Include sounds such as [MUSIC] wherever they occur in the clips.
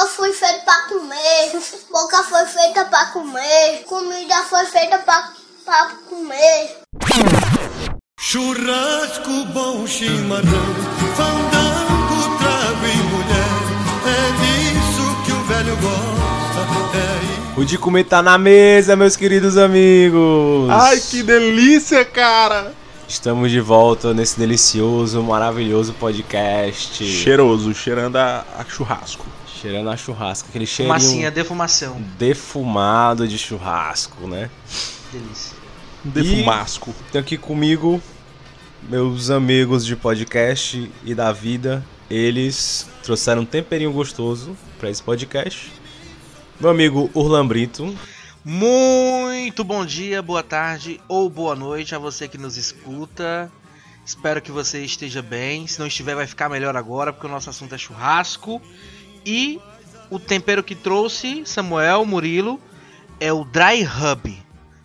Eu fui feito pra comer, boca foi feita pra comer, comida foi feita pra, pra comer. Churrasco bom chimarrão, fandango, trago e mulher, é disso que o velho gosta, é O de comer tá na mesa, meus queridos amigos. Ai, que delícia, cara! Estamos de volta nesse delicioso, maravilhoso podcast. Cheiroso, cheirando a, a churrasco. Cheirando a churrasco, aquele cheirinho Massinha, defumação. defumado de churrasco, né? Delícia. Defumasco. Tem aqui comigo meus amigos de podcast e da vida. Eles trouxeram um temperinho gostoso para esse podcast. Meu amigo Urlan Brito. Muito bom dia, boa tarde ou boa noite a você que nos escuta. Espero que você esteja bem. Se não estiver, vai ficar melhor agora, porque o nosso assunto é churrasco. E o tempero que trouxe Samuel Murilo é o Dry Hub.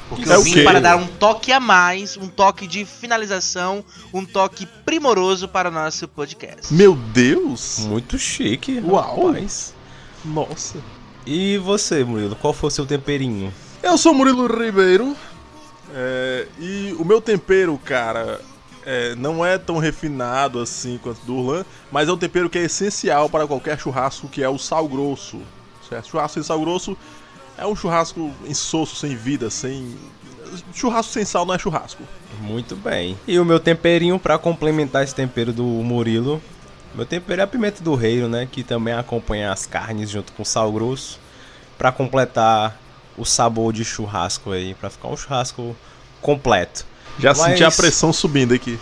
Porque É eu vim para dar um toque a mais, um toque de finalização, um toque primoroso para o nosso podcast. Meu Deus! Muito chique. Uau. Rapaz. Nossa. E você, Murilo, qual foi o seu temperinho? Eu sou Murilo Ribeiro. é, e o meu tempero, cara, é, não é tão refinado assim quanto do Urlan, mas é um tempero que é essencial para qualquer churrasco, que é o sal grosso. Certo? Churrasco sem sal grosso é um churrasco insosso, sem vida, sem. Churrasco sem sal não é churrasco. Muito bem. E o meu temperinho para complementar esse tempero do Murilo. Meu tempero é a pimenta do reino, né, que também acompanha as carnes junto com sal grosso para completar o sabor de churrasco aí, para ficar um churrasco completo. Já Mas- senti a pressão subindo aqui.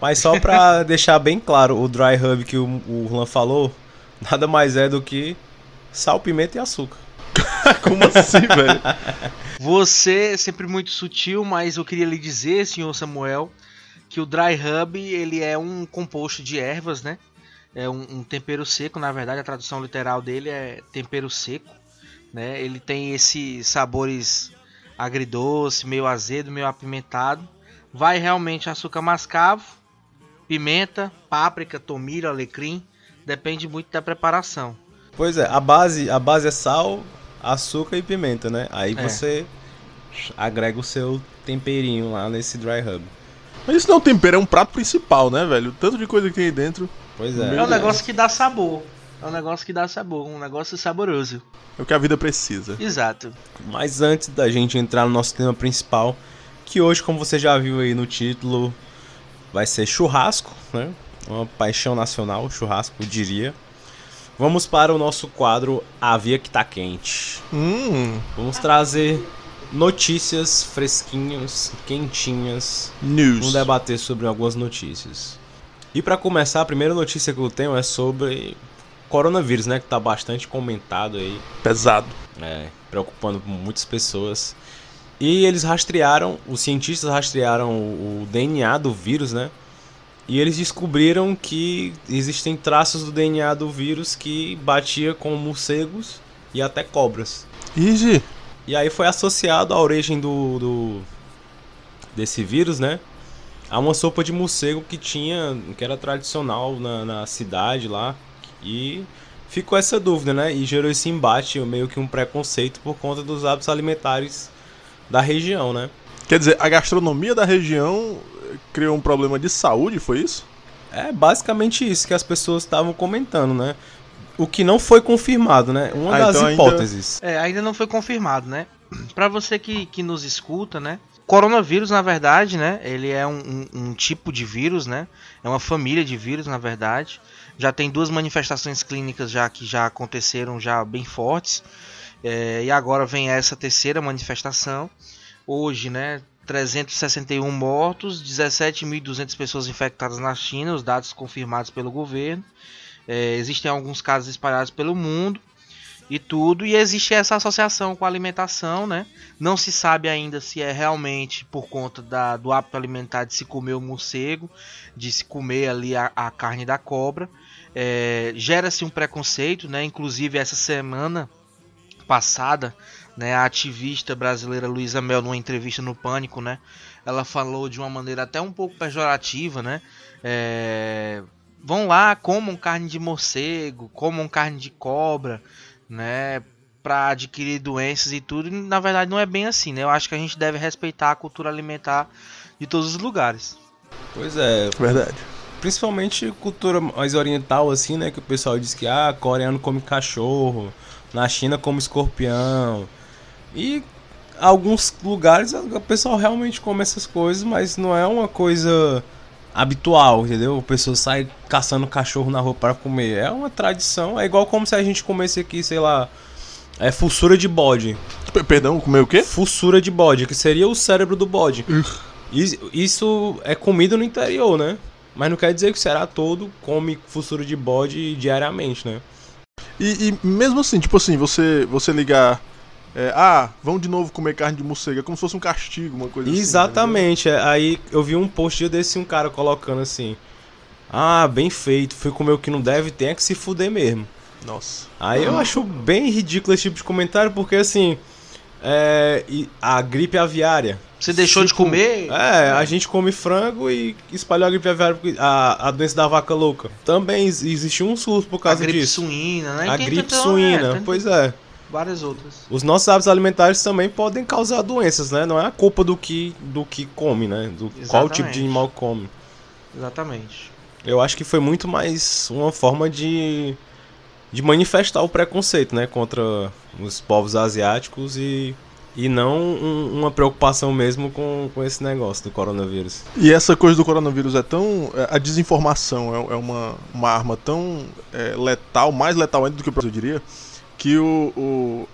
Mas só pra [LAUGHS] deixar bem claro, o dry rub que o, o Urlan falou, nada mais é do que sal, pimenta e açúcar. [LAUGHS] Como assim, velho? [LAUGHS] Você é sempre muito sutil, mas eu queria lhe dizer, senhor Samuel, que o dry rub ele é um composto de ervas, né? É um, um tempero seco, na verdade a tradução literal dele é tempero seco, né? Ele tem esses sabores agridoce, meio azedo, meio apimentado. Vai realmente açúcar mascavo, pimenta, páprica, tomilho, alecrim, depende muito da preparação. Pois é, a base, a base é sal, açúcar e pimenta, né? Aí É. você agrega o seu temperinho lá nesse dry rub. Mas isso não é um tempero, é um prato principal, né, velho? Tanto de coisa que tem aí dentro. Pois é. É um Deus. negócio que dá sabor. É um negócio que dá sabor, um negócio saboroso. É o que a vida precisa. Exato. Mas antes da gente entrar no nosso tema principal, que hoje, como você já viu aí no título, vai ser churrasco, né? Uma paixão nacional, churrasco, eu diria. Vamos para o nosso quadro A Via que tá quente. Hum, Vamos trazer notícias fresquinhas, quentinhas. news. Vamos debater sobre algumas notícias. E para começar, a primeira notícia que eu tenho é sobre coronavírus, né? Que tá bastante comentado aí. Pesado. É, preocupando muitas pessoas. E eles rastrearam, os cientistas rastrearam o, o DNA do vírus, né? E eles descobriram que existem traços do DNA do vírus que batia com morcegos e até cobras. Easy. E aí foi associado à origem do, do desse vírus, né? A uma sopa de morcego que tinha, que era tradicional na, na cidade lá. E ficou essa dúvida, né? E gerou esse embate, meio que um preconceito por conta dos hábitos alimentares da região, né? Quer dizer, a gastronomia da região criou um problema de saúde, foi isso? É basicamente isso que as pessoas estavam comentando, né? O que não foi confirmado, né? Uma Ah, das então ainda- hipóteses. É, ainda não foi confirmado, né? [CLEARS THROAT] Pra você que, que nos escuta, né? Coronavírus, na verdade, né? Ele é um, um- um tipo de vírus, né? É uma família de vírus, na verdade. Já tem duas manifestações clínicas já que já aconteceram já bem fortes. É, e agora vem essa terceira manifestação. Hoje, né? 361 mortos, 17.200 pessoas infectadas na China, os dados confirmados pelo governo. É, existem alguns casos espalhados pelo mundo e tudo, e existe essa associação com a alimentação, né? Não se sabe ainda se é realmente por conta da, do hábito alimentar de se comer o morcego, de se comer ali a, a carne da cobra. É, Gera-se um preconceito, né? Inclusive essa semana passada, né, a ativista brasileira Luísa Mel, numa entrevista no Pânico, né, ela falou de uma maneira até um pouco pejorativa, né, é, vão lá, comam carne de morcego, comam carne de cobra, né? Pra adquirir doenças e tudo. E, na verdade, não é bem assim, né? Eu acho que a gente deve respeitar a cultura alimentar de todos os lugares. Pois é, Verdade. principalmente cultura mais oriental, assim, né? Que o pessoal diz que, ah, coreano come cachorro, na China come escorpião. E alguns lugares o pessoal realmente come essas coisas, mas não é uma coisa habitual, entendeu? O pessoal sai caçando cachorro na rua para comer. É uma tradição, é igual como se a gente comesse aqui, sei lá, é fuçura de bode. Perdão, comer o quê? Fuçura de bode, que seria o cérebro do bode. Is- Isso é comida no interior, né? Mas não quer dizer que o Ceará todo come fuçura de bode diariamente, né? E, e mesmo assim, tipo assim, você, você ligar. é, ah, vão de novo comer carne de morcego. É como se fosse um castigo, uma coisa assim. Exatamente. é, Aí eu vi um post desse um cara colocando assim: Ah, bem feito, fui comer o que não deve, tem é que se fuder mesmo. Nossa. Aí eu acho bem ridículo esse tipo de comentário, porque assim. É, a gripe aviária. Você deixou de Tipo, comer? É, a gente come frango e espalhou a gripe aviária, a, a doença da vaca louca. Também ex- existiu um surto por a causa gripe disso. suína, né? A Tem gripe tanto- suína, é, tem pois é. Várias outras. Os nossos hábitos alimentares também podem causar doenças, né? Não é a culpa do que, do que come, né? Do qual tipo Exatamente. de animal come. Exatamente. Eu acho que foi muito mais uma forma de, de manifestar o preconceito, né? Contra os povos asiáticos e, e não um- uma preocupação mesmo com, com esse negócio do coronavírus. E essa coisa do coronavírus é tão. é, A desinformação é, é uma, uma arma tão é, letal, mais letal ainda do que o eu diria, que o, o-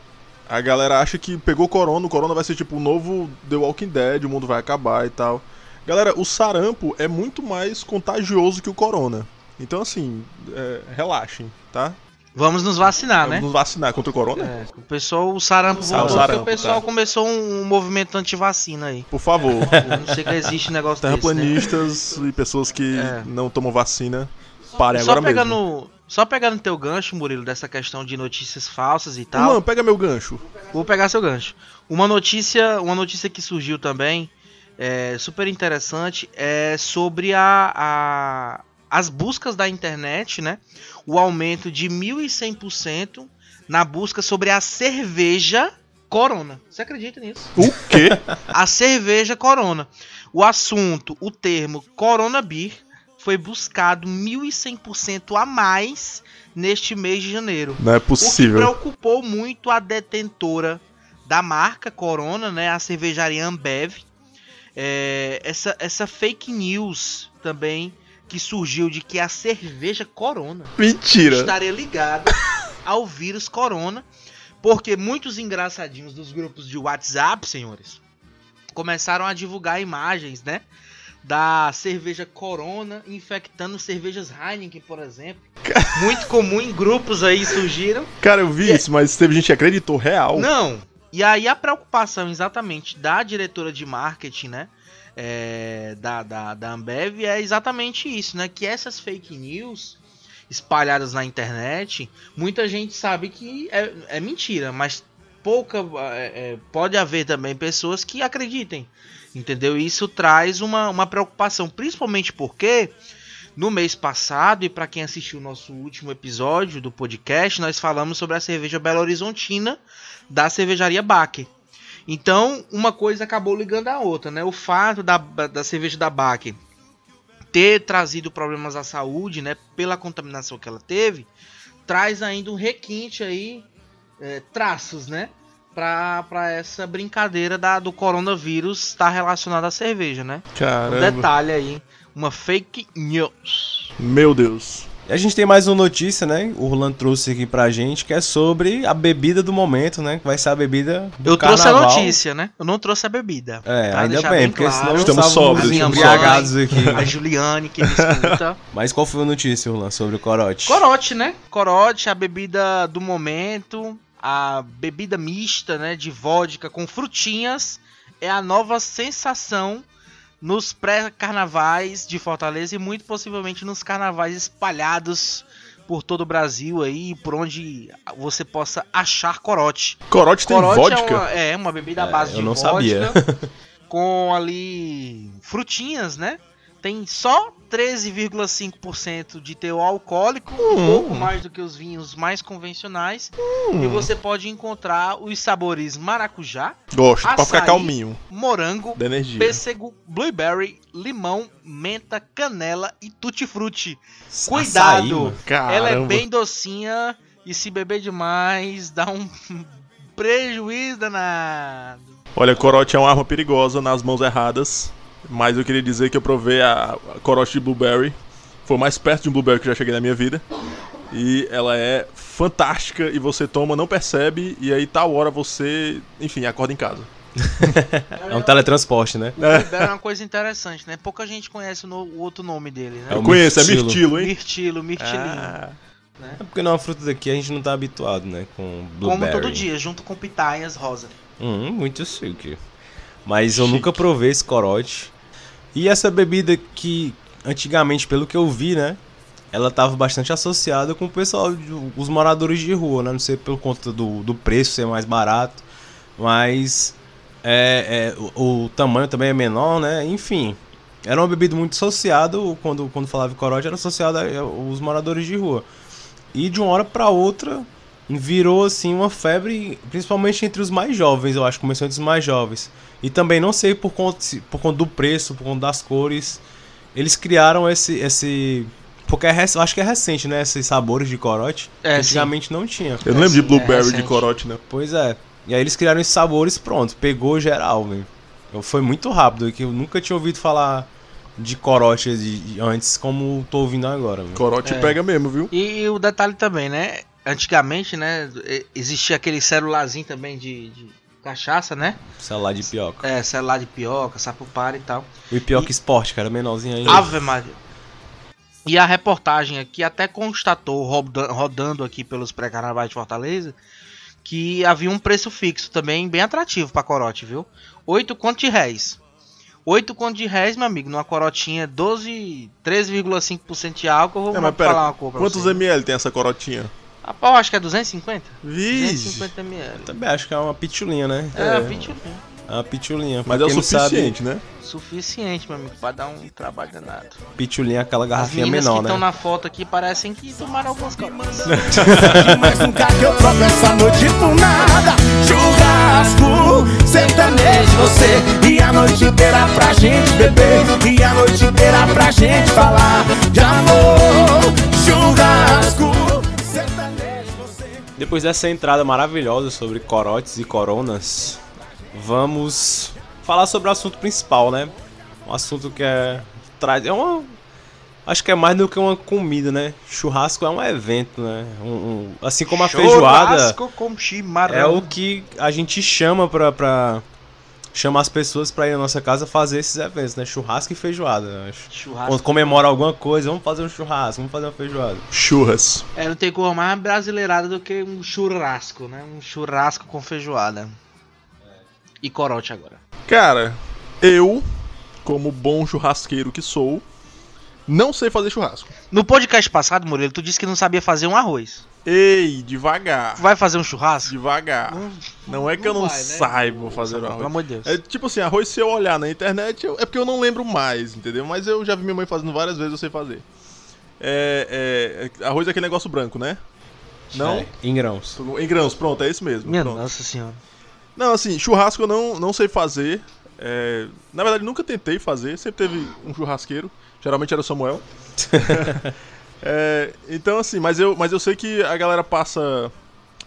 a galera acha que pegou corona, o corona vai ser tipo o novo The Walking Dead, o mundo vai acabar e tal. Galera, o sarampo é muito mais contagioso que o corona. Então, assim, é, relaxem, tá? Vamos nos vacinar, Vamos né? nos vacinar contra o corona? É, o pessoal, o sarampo o porque sarampo, o pessoal tá. começou um, um movimento anti-vacina aí. Por favor. [LAUGHS] Eu não sei que existe um negócio desse, né? Terraplanistas e pessoas que É. não tomam vacina, parem Só agora pegando, mesmo. só pegando teu gancho, Murilo, dessa questão de notícias falsas e tal. Mano, pega meu gancho. Vou pegar seu gancho. Uma notícia, uma notícia que surgiu também, é, super interessante, é sobre a, a- as buscas da internet, né? O aumento de 1.100% na busca sobre a cerveja Corona. Você acredita nisso? O quê? A cerveja Corona. O assunto, o termo Corona Beer foi buscado 1.100% a mais neste mês de janeiro. Não é O que possível. preocupou muito a detentora da marca Corona, né, a cervejaria Ambev. É, essa, essa fake news também que surgiu de que a cerveja Corona Mentira. estaria ligada [LAUGHS] ao vírus Corona, porque muitos engraçadinhos dos grupos de WhatsApp, senhores, começaram a divulgar imagens, né? Da cerveja Corona infectando cervejas Heineken, por exemplo. Muito comum em grupos aí surgiram. Cara, eu vi isso, mas teve gente que acreditou real. Não. E aí a preocupação exatamente da diretora de marketing, né? É, da, da, da Ambev é exatamente isso, né? Que essas fake news espalhadas na internet, muita gente sabe que é, é mentira, mas pouca é, é, pode haver também pessoas que acreditem, entendeu? Isso traz uma, uma preocupação, principalmente porque no mês passado, e para quem assistiu o nosso último episódio do podcast, nós falamos sobre a cerveja Belo Horizontina da cervejaria Baker. Então, uma coisa acabou ligando a outra, né? O fato da, da cerveja da Baker ter trazido problemas à saúde, né? Pela contaminação que ela teve, traz ainda um requinte aí, é, traços, né? Pra, pra essa brincadeira da, do coronavírus estar relacionado à cerveja, né? Um Caramba. detalhe aí, uma fake news. Meu Deus. E a gente tem mais uma notícia, né? O Roland trouxe aqui pra gente, que é sobre a bebida do momento, né? Que vai ser a bebida do Eu trouxe a carnaval. notícia, né? Eu não trouxe a bebida. É, Tá? ainda bem, bem porque claro. senão Estamos sóbrios, embriagados aqui. A Juliane que me escuta. [LAUGHS] Mas qual foi a notícia, Roland, sobre o corote? Corote, né? Corote, a bebida do momento, a bebida mista, né, de vodka com frutinhas, é a nova sensação nos pré-carnavais de Fortaleza e muito possivelmente nos carnavais espalhados por todo o Brasil aí, por onde você possa achar corote. Corote tem Corote vodka? É uma, é uma bebida à É, base eu de não vodka, sabia. [LAUGHS] com ali frutinhas, né? Tem só 13,5% de teor alcoólico, um pouco mais do que os vinhos mais convencionais. E você pode encontrar os sabores maracujá, Gosto, pra ficar Açaí. calminho. morango, Da energia. pêssego, blueberry, limão, menta, canela e tutti-frutti. Açaí, Cuidado! Caramba. Ela é bem docinha e se beber demais dá um [LAUGHS] prejuízo danado. Olha, corote é uma arma perigosa nas mãos erradas. Mas eu queria dizer que eu provei a, a corote de blueberry. Foi o mais perto de um blueberry que eu já cheguei na minha vida. E ela é fantástica e você toma, não percebe, e aí tal hora você, enfim, acorda em casa. É um teletransporte, né? Blueberry é uma coisa interessante, né? Pouca gente conhece o, no- o outro nome dele, né? É Eu o conheço, é mirtilo. hein? Mirtilo, mirtilinho. Ah, É porque não é uma fruta daqui, a gente não tá habituado, né? Com blueberry. Como todo dia, junto com pitaias rosa. Hum, muito chique. Mas eu Chique. nunca provei esse corote. E essa bebida que, antigamente, pelo que eu vi, né? Ela tava bastante associada com o pessoal, os moradores de rua, né? Não sei por conta do, do preço ser mais barato. Mas é, é, o, o tamanho também é menor, né? Enfim. Era uma bebida muito associada, quando, quando falava em corote, era associada aos moradores de rua. E de uma hora pra outra virou assim uma febre, principalmente entre os mais jovens, eu acho, começou entre os mais jovens. E também não sei por conta, por conta do preço, por conta das cores, eles criaram esse esse porque é, rec- eu acho que é recente, né, esses sabores de corote. É, que Antigamente não tinha. eu não lembro de Sim, é blueberry de recente. corote, não. Pois é. E aí eles criaram esses sabores, pronto, pegou geral, velho. Foi muito rápido, que eu nunca tinha ouvido falar de corote de- de antes como tô ouvindo agora, velho. Corote É. pega mesmo, viu? E, e o detalhe também, né? Antigamente, né? e- Existia aquele celularzinho também de, de cachaça, né? Celular de pioca. É, celular de pioca, sapupara e tal. O pioca esporte, cara, menorzinho aí. Ave Maria. E a reportagem aqui até constatou, roda- rodando aqui pelos pré-carnavais de Fortaleza, que havia um preço fixo também bem atrativo pra corote, viu? 8 conto de réis. 8 conto de réis, meu amigo, numa corotinha 12, 13,5% de álcool, eu vou É, mas falar pera, uma cor pra quantos você. ml tem essa corotinha? Rapaz, eu acho que é 250? Vixe! 250 ml. Também acho que é uma pitulinha, né? É, É. 20 É uma pitulinha. Mas é o suficiente, né? Suficiente, meu amigo, pra dar um trabalho danado. Sabe, pitulinha é aquela As garrafinha meninas menor, que estão né? na foto aqui parecem que tomaram algumas copas. [LAUGHS] Mas nunca que eu troco essa noite por nada Churrasco, sertanejo você E a noite inteira pra gente beber E a noite inteira pra gente falar de amor Churrasco, Depois dessa entrada maravilhosa sobre corotes e coronas, vamos falar sobre o assunto principal, né? Um assunto que é. É uma. Acho que é mais do que uma comida, né? Churrasco é um evento, né? Um- um- assim como a feijoada Churrasco com chimarrão. é o que a gente chama pra. pra chama as pessoas pra ir na nossa casa fazer esses eventos, né? Churrasco e feijoada. acho. Churrasco. Quando comemora alguma coisa, vamos fazer um churrasco, vamos fazer uma feijoada. Churras. É, não tem cor mais brasileirada do que um churrasco, né? Um churrasco com feijoada. E corote agora. Cara, eu, como bom churrasqueiro que sou, não sei fazer churrasco. No podcast passado, Murilo, tu disse que não sabia fazer um arroz. Ei, devagar. Vai fazer um churrasco? Devagar. Não, é que eu não vai, né? saiba fazer Pelo arroz. amor de Deus. É tipo assim, arroz se eu olhar na internet, eu- é porque eu não lembro mais, entendeu? Mas eu já vi minha mãe fazendo várias vezes, eu sei fazer. É, é, arroz é aquele negócio branco, né? Não? É, em grãos. Em grãos, pronto, é esse mesmo. Minha pronto. nossa senhora. Não, assim, churrasco eu não, não sei fazer. É, na verdade, nunca tentei fazer. Sempre teve um churrasqueiro. Geralmente era o Samuel. [LAUGHS] É, então, assim, mas eu, mas eu sei que a galera passa.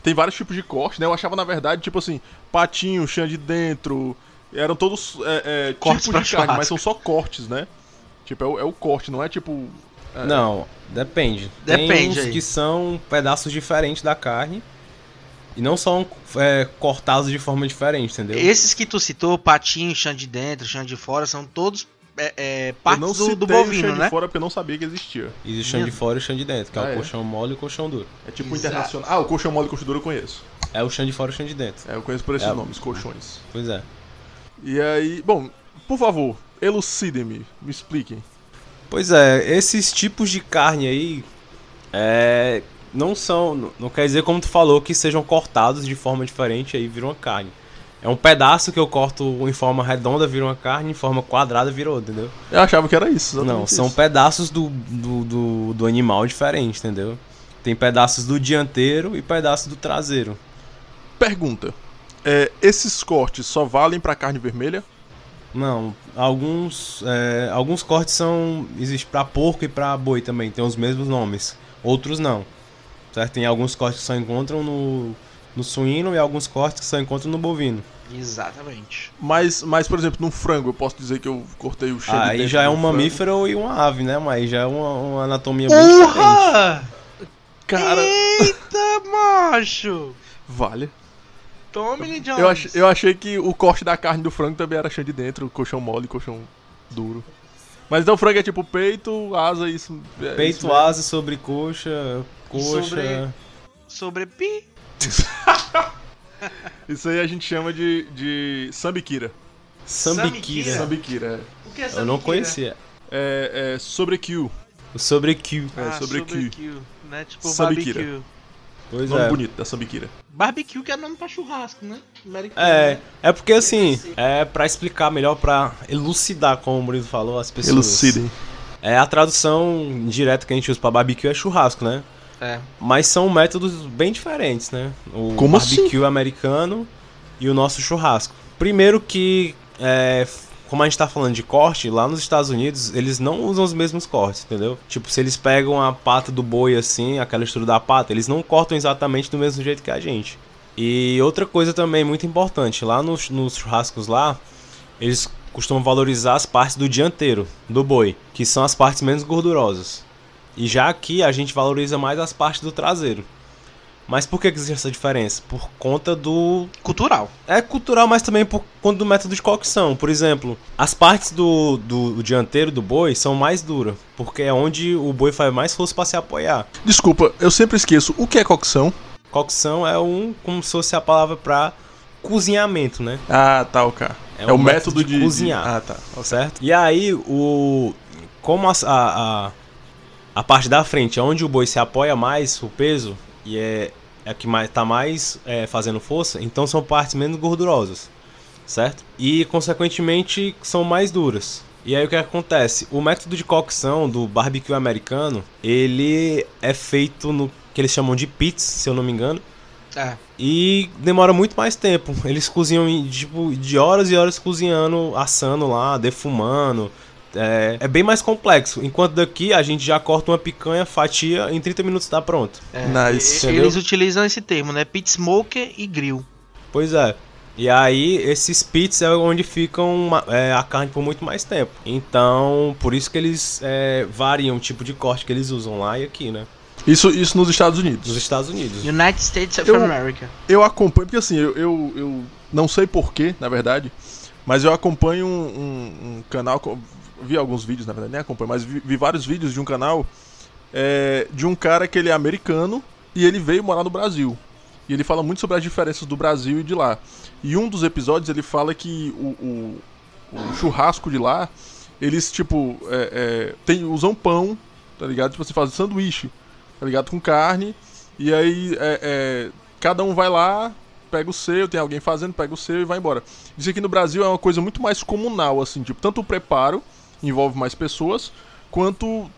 Tem vários tipos de corte, né? Eu achava, na verdade, tipo assim, patinho, chã de dentro. Eram todos é, é, Cortes tipos de carne, churrasco. mas são só cortes, né? Tipo, é o, é o corte, não é tipo. é, Não, depende. Depende Tem uns aí. que são pedaços diferentes da carne e não são é, cortados de forma diferente, entendeu? Esses que tu citou, patinho, chão de dentro, chão de fora, são todos é, é, não do, citei do o bovino, de né? fora porque eu não sabia que existia. Existe o chão de fora e o chão de dentro, que é Ah, o é? colchão mole e o colchão duro. É tipo Exato. internacional. Ah, o colchão mole e colchão duro eu conheço. É o chão de fora e o chão de dentro. É, eu conheço por esses É. nomes, colchões. Pois é. E aí, bom, por favor, elucidem-me, me expliquem. Pois é, esses tipos de carne aí é, não são, não- quer dizer como tu falou que sejam cortados de forma diferente aí viram uma carne. É um pedaço que eu corto em forma redonda, vira uma carne, em forma quadrada, vira outra, entendeu? Eu achava que era isso. Não, são isso. pedaços do, do, do, do animal diferente, entendeu? Tem pedaços do dianteiro e pedaços do traseiro. Pergunta. É, esses cortes só valem pra carne vermelha? Não, alguns, é, alguns cortes são. Existe pra porco e pra boi também, tem os mesmos nomes. Outros não. Certo? Tem alguns cortes que só encontram no, no suíno e alguns cortes que só encontram no bovino. Exatamente. Mas, mas, por exemplo, num frango, eu posso dizer que eu cortei o cheiro de Aí já é um frango. mamífero e uma ave, né? Mas já é uma, uma anatomia bem diferente. Porra! Cara, Eita, macho! vale. Tome, Jones. Eu, ach, eu achei que o corte da carne do frango também era cheio de dentro, colchão mole, colchão duro. Mas então o frango é tipo peito, asa e isso. é isso Peito, mesmo. asa, sobrecoxa, coxa. Sobre- Sobre pi. [LAUGHS] Isso aí a gente chama de, de sambiquira. Sambiquira. Sambiquira, é. O que é Eu não conhecia. É, é sobrekill. O sobrekill. É, Ah, sobre sobre que- kill, né? Tipo Sambiquira. barbecue. Pois Nome é. bonito da sambiquira. Barbecue que é nome pra churrasco, né? Americano, É, né? é porque assim, é pra explicar melhor, pra elucidar, como o Murilo falou, as pessoas. Elucidem. É a tradução direta que a gente usa pra barbecue é churrasco, né? É. Mas são métodos bem diferentes, né? O Como assim? barbecue americano e o nosso churrasco. Primeiro que, é, como a gente tá falando de corte, lá nos Estados Unidos eles não usam os mesmos cortes, entendeu? Tipo, se eles pegam a pata do boi assim, aquela estrutura da pata, eles não cortam exatamente do mesmo jeito que a gente. E outra coisa também muito importante, lá nos, nos churrascos lá, eles costumam valorizar as partes do dianteiro do boi, que são as partes menos gordurosas. E já aqui a gente valoriza mais as partes do traseiro. Mas por que, existe essa diferença? Por conta do. Cultural. É cultural, mas também por conta do método de cocção. Por exemplo, as partes do, do, do dianteiro do boi são mais duras. Porque é onde o boi faz mais força para se apoiar. Desculpa, eu sempre esqueço. O que é cocção? Cocção é um. como se fosse a palavra para cozinhamento, né? Ah, tá, ok. É, o um método de, cozinhar. Ah, tá. certo? E aí, o. Como a, a, a, a parte da frente é onde o boi se apoia mais, o peso, e é, é a que mais, tá mais é, fazendo força, então são partes menos gordurosas, certo? E, consequentemente, são mais duras. E aí o que acontece? O método de cocção do barbecue americano, ele é feito no que eles chamam de pits, se eu não me engano. É. E demora muito mais tempo. Eles cozinham tipo, de horas e horas cozinhando, assando lá, defumando. É, é bem mais complexo. Enquanto daqui a gente já corta uma picanha, fatia, em 30 minutos tá pronto. é. Nice. E- Eles utilizam esse termo, né? Pit smoker e grill. Pois é. E aí, esses pits é onde ficam é, a carne por muito mais tempo. Então, por isso que eles é, variam o tipo de corte que eles usam lá e aqui, né? Isso, isso nos Estados Unidos. Nos Estados Unidos. United States of Eu- America. Eu acompanho, porque assim, eu, eu, eu não sei porquê, na verdade, mas eu acompanho um, um- um canal, vi alguns vídeos, na verdade, nem acompanho, mas vi, vi vários vídeos de um canal é, de um cara que ele é americano e ele veio morar no Brasil. E ele fala muito sobre as diferenças do Brasil e de lá. E um dos episódios ele fala que o, o- o churrasco de lá, eles, tipo, é, é, tem, usam pão, tá ligado? Tipo, você faz sanduíche, tá ligado? Com carne. E aí, é, é, cada um vai lá, pega o seu, tem alguém fazendo, pega o seu e vai embora. Isso aqui no Brasil é uma coisa muito mais comunal, assim, tipo, tanto o preparo envolve mais pessoas, quanto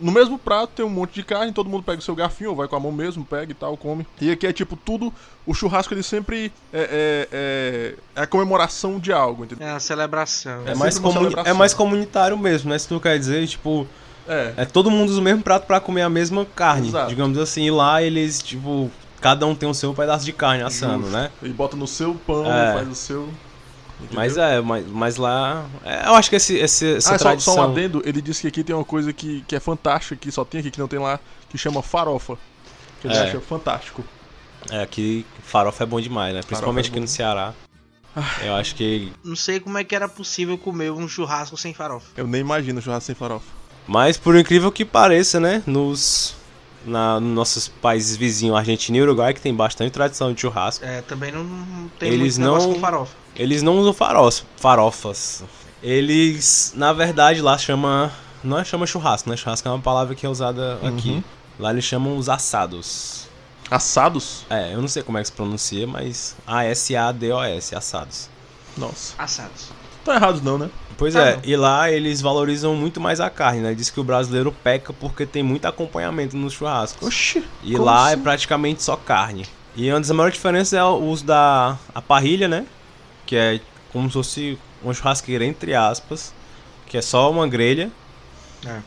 no mesmo prato tem um monte de carne, todo mundo pega o seu garfinho, ou vai com a mão mesmo, pega e tal, come. E aqui é tipo tudo, o churrasco ele sempre é, é, é, é a comemoração de algo, entendeu? É a celebração. É É mais, celebração. é mais comunitário mesmo, né? Se tu quer dizer, tipo, É. É todo mundo usa o mesmo prato pra comer a mesma carne, Exato. digamos assim. E lá eles, tipo, cada um tem o seu pedaço de carne assando, Justo. né? Ele bota no seu pão, É. faz o seu. entendeu? Mas é, mas, mas lá. é, eu acho que esse, esse- essa Ah, só, tradição. só um adendo, ele disse que aqui tem uma coisa que, que é fantástica, que só tem aqui, que não tem lá, que chama farofa. Que ele É. acha fantástico. É, aqui farofa é bom demais, né? Principalmente é aqui no Ceará. Eu acho que. Não sei como é que era possível comer um churrasco sem farofa. Eu nem imagino churrasco sem farofa. Mas por incrível que pareça, né? Nos. Na, nos nossos países vizinhos, Argentina e Uruguai, que tem bastante tradição de churrasco. É, também não, não tem Eles muito negócio não- com farofa. Eles não usam faros, farofas. Eles, na verdade, lá chama. Não é chama churrasco, né? Churrasco é uma palavra que é usada aqui. Lá eles chamam os assados. Assados? É, eu não sei como é que se pronuncia, mas A-S-A-D-O-S, assados. Nossa. Assados. Tá errados não, né? Pois Tá é, e lá eles valorizam muito mais a carne, né? Diz que o brasileiro peca porque tem muito acompanhamento nos churrascos. Oxi. E lá assim? é praticamente só carne. E uma das maiores diferenças é o uso da a parrilha, né? Que é como se fosse uma churrasqueira, entre aspas, que é só uma grelha. É.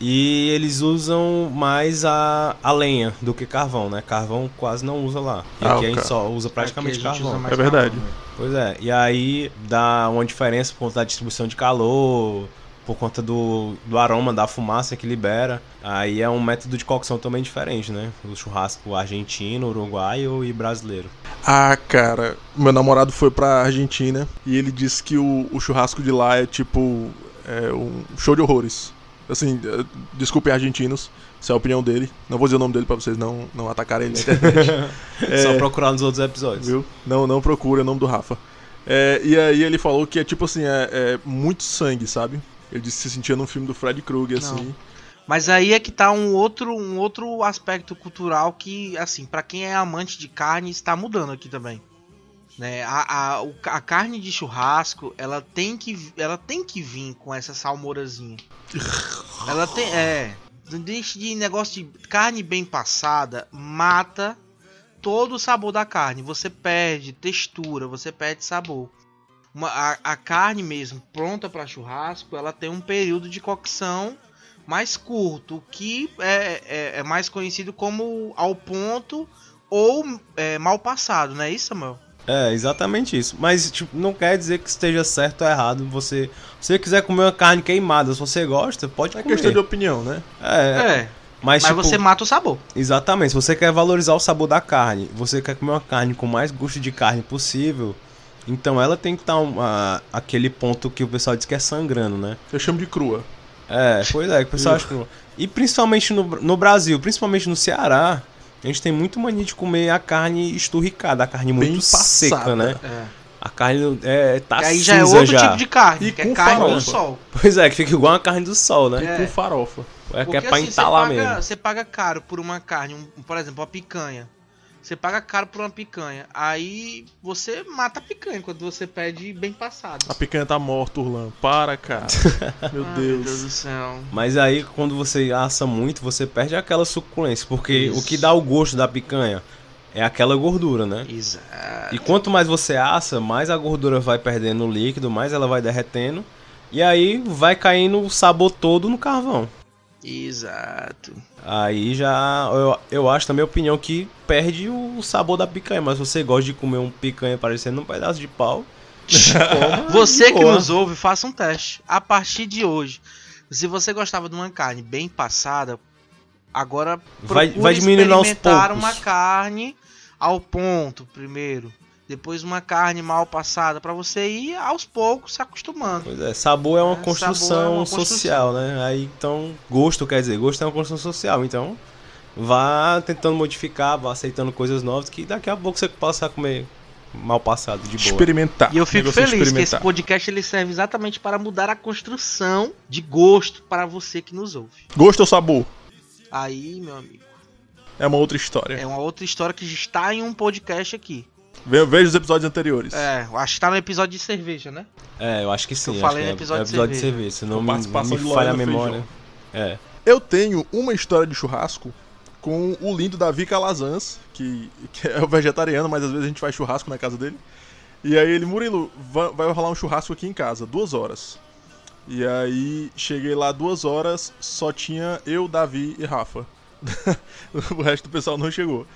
E eles usam mais a, a lenha do que carvão, né? Carvão quase não usa lá. E Ah, aqui a gente só usa praticamente Aqui a gente carvão. usa mais É verdade. carvão, né? Pois é, e aí dá uma diferença por conta da distribuição de calor, por conta do, do aroma da fumaça que libera. Aí é um método de cocção também diferente, né? O churrasco argentino, uruguaio e brasileiro. Ah, cara, meu namorado foi pra Argentina e ele disse que o, o churrasco de lá é tipo é um show de horrores. Assim, eh, desculpem argentinos, se é a opinião dele. Não vou dizer o nome dele pra vocês não, não atacarem ele na internet. [LAUGHS] É. Só procurar nos outros episódios. Viu? Não, não procura o nome do Rafa. É, e aí ele falou que é tipo assim, é, é muito sangue, sabe? Ele disse que se sentia num filme do Fred Krueger, Não. assim. Mas aí é que tá um outro, um outro aspecto cultural que, assim, pra quem é amante de carne, está mudando aqui também. Né? A, a, a carne de churrasco, ela tem que, ela tem que vir com essa salmourazinha. ela tem, é, não deixe de negócio de carne bem passada, mata todo o sabor da carne. Você perde textura, você perde sabor. Uma- a, a carne mesmo pronta para churrasco, ela tem um período de cocção mais curto, que é, é, é mais conhecido como ao ponto ou é, mal passado, não é isso, Samuel? É, exatamente isso. Mas, tipo, não quer dizer que esteja certo ou errado. Você, se você quiser comer uma carne queimada, se você gosta, pode É comer. questão de opinião, né? É, É, mas, mas tipo, você mata o sabor. Exatamente, se você quer valorizar o sabor da carne, você quer comer uma carne com mais gosto de carne possível, então ela tem que estar uma, aquele ponto que o pessoal diz que é sangrando, né? Eu chamo de crua. É, pois é, que o pessoal acha que... E principalmente no, no Brasil, principalmente no Ceará, a gente tem muito mania de comer a carne esturricada, a carne muito Bem seca, passada. né? É. A carne é, tá e aí cinza já é outro já. tipo de carne, E que é com carne do farofa. sol. Pois é, que fica igual a carne do sol, né? É. Com farofa. É, que Porque é pra assim, você entalar paga, mesmo. você paga caro por uma carne, um- por exemplo, uma picanha. Você paga caro por uma picanha. Aí você mata a picanha quando você pede bem passado. A picanha tá morta, Urlan. Para, cara. [LAUGHS] Meu Ai, Deus. Meu Deus do céu. Mas aí, quando você assa muito, você perde aquela suculência. Porque Isso. o que dá o gosto da picanha é aquela gordura, né? Exato. E quanto mais você assa, mais a gordura vai perdendo o líquido, mais ela vai derretendo. E aí vai caindo o sabor todo no carvão. Exato. Aí já, eu, eu acho, na minha opinião, que perde o sabor da picanha. Mas se você gosta de comer um picanha parecendo um pedaço de pau, coma Você que nos ouve, faça um teste. A partir de hoje, se você gostava de uma carne bem passada, agora Vai- vai diminuindo aos experimentar poucos. uma carne ao ponto primeiro, depois uma carne mal passada pra você ir aos poucos se acostumando. Pois é, sabor é uma É, construção é uma construção. social, né? Aí então, gosto quer dizer, gosto é uma construção social. Então, vá tentando modificar, vá aceitando coisas novas que daqui a pouco você passa a comer mal passado de boa. Experimentar. E eu fico feliz que esse podcast ele serve exatamente para mudar a construção de gosto para você que nos ouve. Gosto ou sabor? Aí, meu amigo, É uma outra história. é uma outra história que está em um podcast aqui. Ve- Veja os episódios anteriores. É, eu acho que tá no episódio de cerveja, né? É, eu acho que sim. Eu acho falei que no é, episódio é de episódio de cerveja. cerveja, se não Com me, falha a memória. É. Eu tenho uma história de churrasco com o lindo Davi Calazans, que, que é o vegetariano, mas às vezes a gente faz churrasco na casa dele. E aí ele, Murilo, va- vai rolar um churrasco aqui em casa, duas horas. E aí cheguei lá duas horas, só tinha eu, Davi e Rafa. [LAUGHS] o resto do pessoal não chegou.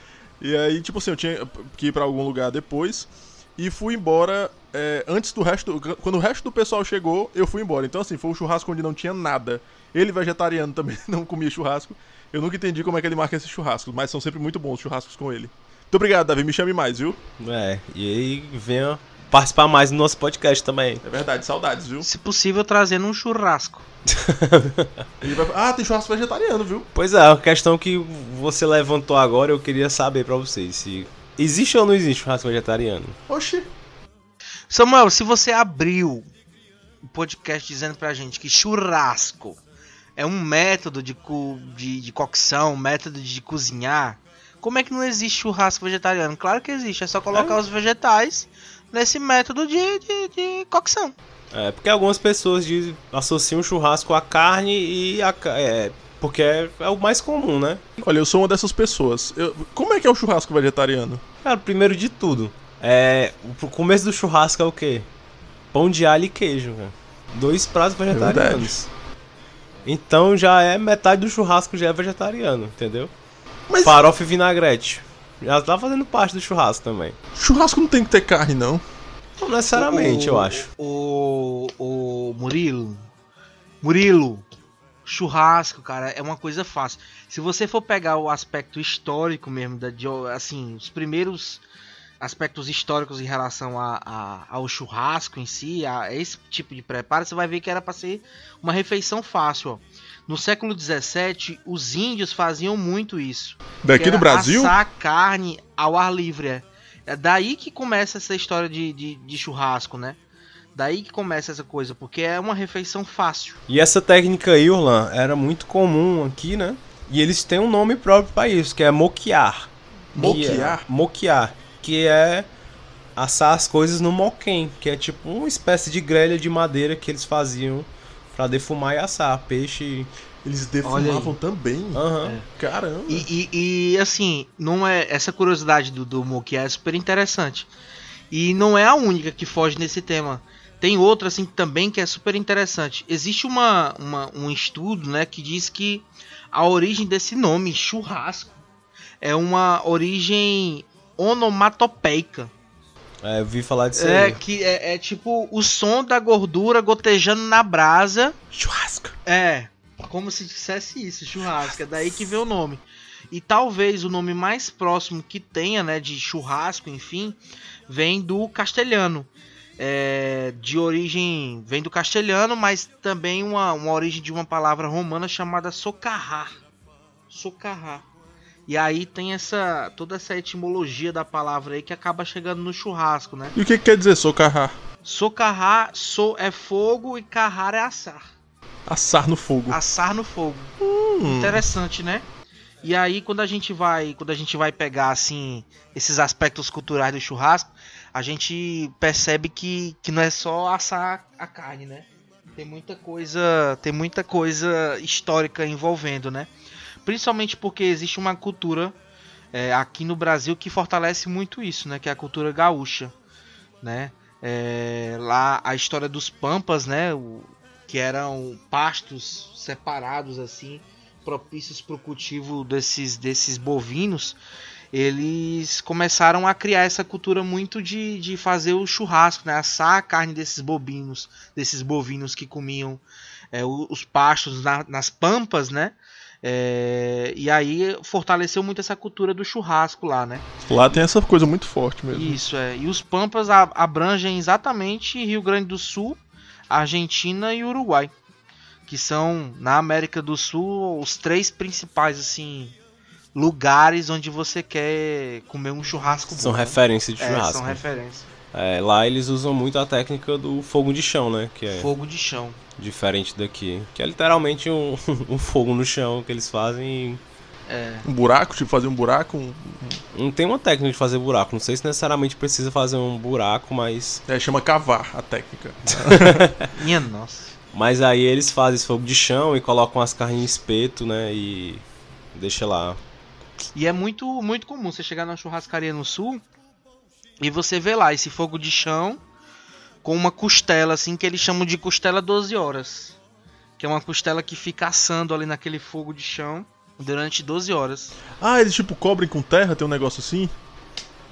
E aí, tipo assim, eu tinha que ir pra algum lugar depois. E fui embora é, antes do resto. Quando o resto do pessoal chegou, eu fui embora. Então, assim, foi um churrasco onde não tinha nada. Ele, vegetariano, [LAUGHS] também não comia churrasco. Eu nunca entendi como é que ele marca esses churrascos, mas são sempre muito bons os churrascos com ele. Muito obrigado, Davi. Me chame mais, viu? É, e aí venha participar mais do nosso podcast também. É verdade, saudades, viu? Se possível, trazendo um churrasco. [LAUGHS] Vai... Ah, tem churrasco vegetariano, viu? Pois é, a questão que você levantou agora, eu queria saber pra vocês se existe ou não existe churrasco vegetariano. Oxi. Samuel, se você abriu o podcast dizendo pra gente que churrasco é um método de, co de, de cocção, um método de cozinhar, Como é que não existe churrasco vegetariano? Claro que existe, é só colocar os vegetais nesse método de, de, de cocção. É, porque algumas pessoas dizem, associam churrasco à carne e a é, porque é, é o mais comum, né? Olha, eu sou uma dessas pessoas. Eu- como é que é o churrasco vegetariano? Cara, primeiro de tudo, é, o começo do churrasco é o quê? Pão de alho e queijo, cara. Dois pratos vegetarianos. Então já é metade do churrasco já é vegetariano, entendeu? Mas- Farofa e vinagrete. Já tá fazendo parte do churrasco também. Churrasco não tem que ter carne, não. Não necessariamente, O- eu acho. O, o Murilo. Murilo. Churrasco, cara, é uma coisa fácil. Se você for pegar o aspecto histórico mesmo, da, de, assim, os primeiros aspectos históricos em relação a, a- ao churrasco em si, a esse tipo de preparo, você vai ver que era para ser uma refeição fácil. Ó. No século XVII, os índios faziam muito isso. Daqui do Brasil? Assar carne ao ar livre. É. É daí que começa essa história de, de, de churrasco, né? Daí que começa essa coisa, porque é uma refeição fácil. E essa técnica aí, Orlan, era muito comum aqui, né? E eles têm um nome próprio para isso, que é moquear. Que Moquear? É, moquear, que é assar as coisas no moquém, que é tipo uma espécie de grelha de madeira que eles faziam para defumar e assar peixe. Eles defumavam também. Aham. Caramba. E, e- e, assim, não é essa curiosidade do, do moquear é super interessante. E não é a única que foge nesse tema. Tem outra assim também que é super interessante. Existe uma, uma- um estudo, né, que diz que a origem desse nome, churrasco, é uma origem onomatopeica. É, eu vi falar disso É aí. que é, é tipo o som da gordura gotejando na brasa. Churrasco. É, como se dissesse isso, churrasco. É daí que vem o nome. E talvez o nome mais próximo que tenha, né, de churrasco, enfim, vem do castelhano. É, de origem. Vem do castelhano, mas também uma, uma origem de uma palavra romana chamada socarrar. Socarrar. E aí tem essa. toda essa etimologia da palavra aí que acaba chegando no churrasco, né? E o que, que quer dizer socarrar? Socarrar so é fogo e carrar é assar. Assar no fogo. Assar no fogo. Hum. Interessante, né? E aí quando a gente vai, quando a gente vai pegar assim esses aspectos culturais do churrasco, a gente percebe que, que não é só assar a carne, né? Tem muita coisa, tem muita coisa histórica envolvendo, né? Principalmente porque existe uma cultura é, aqui no Brasil que fortalece muito isso, né? Que é a cultura gaúcha, né? É, lá a história dos pampas, né? O, que eram pastos separados assim, propícios para o cultivo desses, desses bovinos, eles começaram a criar essa cultura muito de, de fazer o churrasco, né? assar a carne desses bovinos, desses bovinos que comiam é, os pastos na- nas pampas, né? É, e aí fortaleceu muito essa cultura do churrasco lá, né? Lá tem essa coisa muito forte mesmo. Isso, é. E os Pampas abrangem exatamente Rio Grande do Sul, Argentina e Uruguai. Que são, na América do Sul, os três principais, assim, lugares onde você quer comer um churrasco São bom, né? referências de É, churrasco. são referências. É, lá eles usam muito a técnica do fogo de chão, né? Que é Fogo de chão. diferente daqui. Que é literalmente um, [LAUGHS] um fogo no chão que eles fazem. É. Um buraco, tipo fazer um buraco. um- Não tem uma técnica de fazer buraco. Não sei se necessariamente precisa fazer um buraco, mas. É, chama cavar a técnica. [LAUGHS] Minha nossa. Mas aí eles fazem esse fogo de chão e colocam as carnes em espeto, né? E deixa lá. E é muito, muito comum você chegar numa churrascaria no sul e você vê lá esse fogo de chão com uma costela, assim, que eles chamam de costela 12 horas. Que é uma costela que fica assando ali naquele fogo de chão durante 12 horas. Ah, eles tipo cobrem com terra, tem um negócio assim?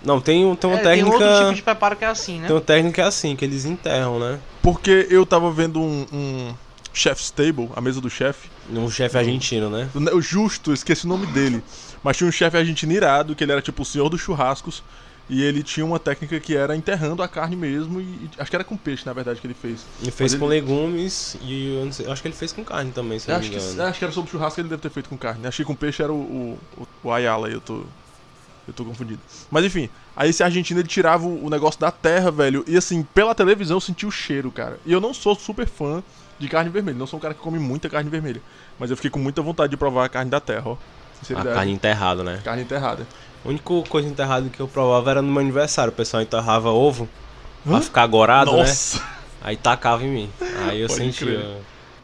Não, tem, um- tem uma É, tem técnica. outro tipo de preparo que é assim, né? Tem uma técnica assim, que eles enterram, né? Porque eu tava vendo um, um chef's table, a mesa do chefe. Um chefe argentino, né? O Justo, esqueci o nome dele. Mas tinha um chefe argentino irado, que ele era tipo o senhor dos churrascos. E ele tinha uma técnica que era enterrando a carne mesmo. E, e acho que era com peixe, na verdade, que ele fez. Ele fez Mas com ele- legumes e sei- acho que ele fez com carne também, se Eu não acho, me que, engano. acho que era sobre churrasco ele deve ter feito com carne. Acho que com peixe era o, o, o- Ayala, eu tô. Eu tô confundido. Mas enfim, aí esse argentino ele tirava o, o negócio da terra, velho. E assim, pela televisão eu senti o cheiro, cara. E eu não sou super fã de carne vermelha. Não sou um cara que come muita carne vermelha. Mas eu fiquei com muita vontade de provar a carne da terra, ó. A carne enterrada, né? Carne enterrada. A única coisa enterrada que eu provava era no meu aniversário. O pessoal enterrava ovo pra ficar agorado, né? Nossa! Aí tacava em mim. Aí eu Pode sentia. crer.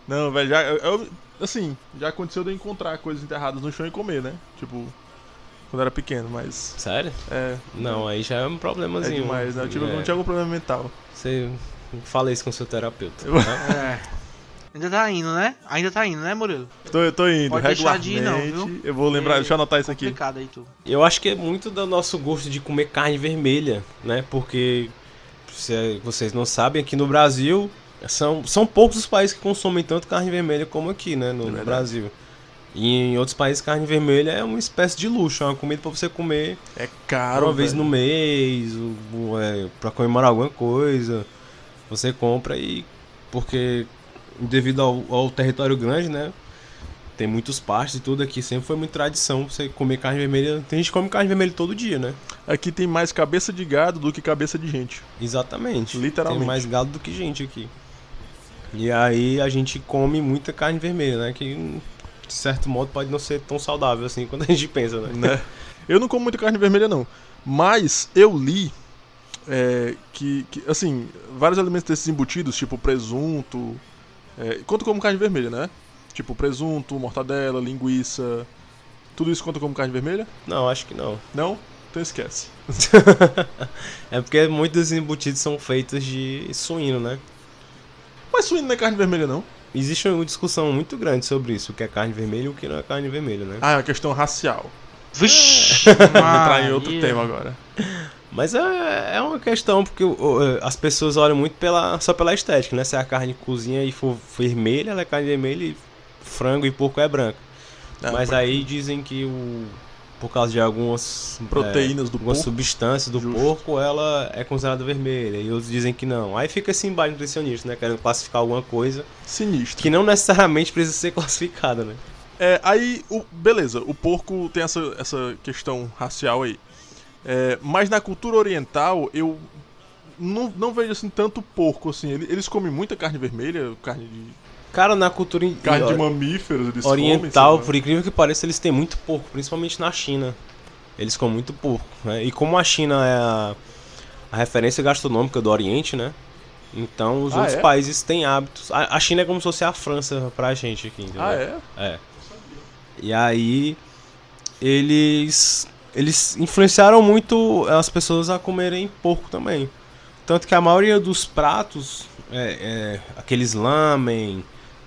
Não, velho, já. eu- assim, já aconteceu de eu encontrar coisas enterradas no chão e comer, né? Tipo, quando eu era pequeno, mas. Sério? É, Não, aí já é um é problemazinho. demais, né? Eu tive, É. não tinha algum problema mental. Você fala isso com seu terapeuta. Eu- né? É. Ainda tá indo, né? Ainda tá indo, né, Murilo? Tô, tô indo, Pode deixar de ir, não, regularmente. viu? Eu vou lembrar, É deixa eu anotar isso aqui. Aí, tu. Eu acho que é muito do nosso gosto de comer carne vermelha, né? Porque se vocês não sabem, aqui no Brasil são, são poucos os países que consomem tanto carne vermelha como aqui, né? No, no verdade. Brasil. E em outros países, carne vermelha é uma espécie de luxo, é uma comida pra você comer É caro, uma vez velho. no mês, é, pra comemorar alguma coisa. Você compra e. Porque devido ao, ao território grande, né? Tem muitos pastos e tudo aqui. Sempre foi muita tradição você comer carne vermelha. Tem gente que come carne vermelha todo dia, né? Aqui tem mais cabeça de gado do que cabeça de gente. Exatamente. Literalmente. Tem mais gado do que gente aqui. E aí a gente come muita carne vermelha, né? Que de certo modo pode não ser tão saudável assim [LAUGHS] quando a gente pensa, né? né? Eu não como muita carne vermelha, não. Mas eu li é, que, que, assim, vários alimentos desses embutidos, tipo presunto. É, conta como carne vermelha, né? Tipo presunto, mortadela, linguiça. Tudo isso conta como carne vermelha? Não, acho que não. Não? Então esquece. [LAUGHS] É porque muitos dos embutidos são feitos de suíno, né? Mas suíno não é carne vermelha, não. Existe uma discussão muito grande sobre isso, o que é carne vermelha e o que não é carne vermelha, né? Ah, é uma questão racial. Vixe! Vamos entrar em outro tema agora. Mas é, é uma questão, porque as pessoas olham muito pela, só pela estética, né? Se a carne cozinha e for vermelha, ela é carne vermelha e frango e porco é branca. Ah, Mas aí dizem que o, por causa de algumas Proteínas do algumas porco. substâncias do Justo. porco, ela é considerada vermelha. E outros dizem que não. Aí fica esse embate nutricionista, né? Querendo classificar alguma coisa Sinistro. que não necessariamente precisa ser [LAUGHS] classificada, né? É, aí, o, beleza, o porco tem essa, essa questão racial aí. É, mas na cultura oriental, eu não, não vejo assim tanto porco assim. Ele- Eles comem muita carne vermelha, carne de, Cara, na cultura carne de mamíferos, eles oriental, comem. por incrível que pareça, eles têm muito porco, principalmente na China. Eles comem muito porco, né? E como a China é a, a referência gastronômica do Oriente, né? Então os Ah, outros é? países têm hábitos. A, a China é como se fosse a França pra gente aqui, entendeu? Ah, é? É. E aí eles eles influenciaram muito as pessoas a comerem porco também. Tanto que a maioria dos pratos, é, é, aqueles lamen,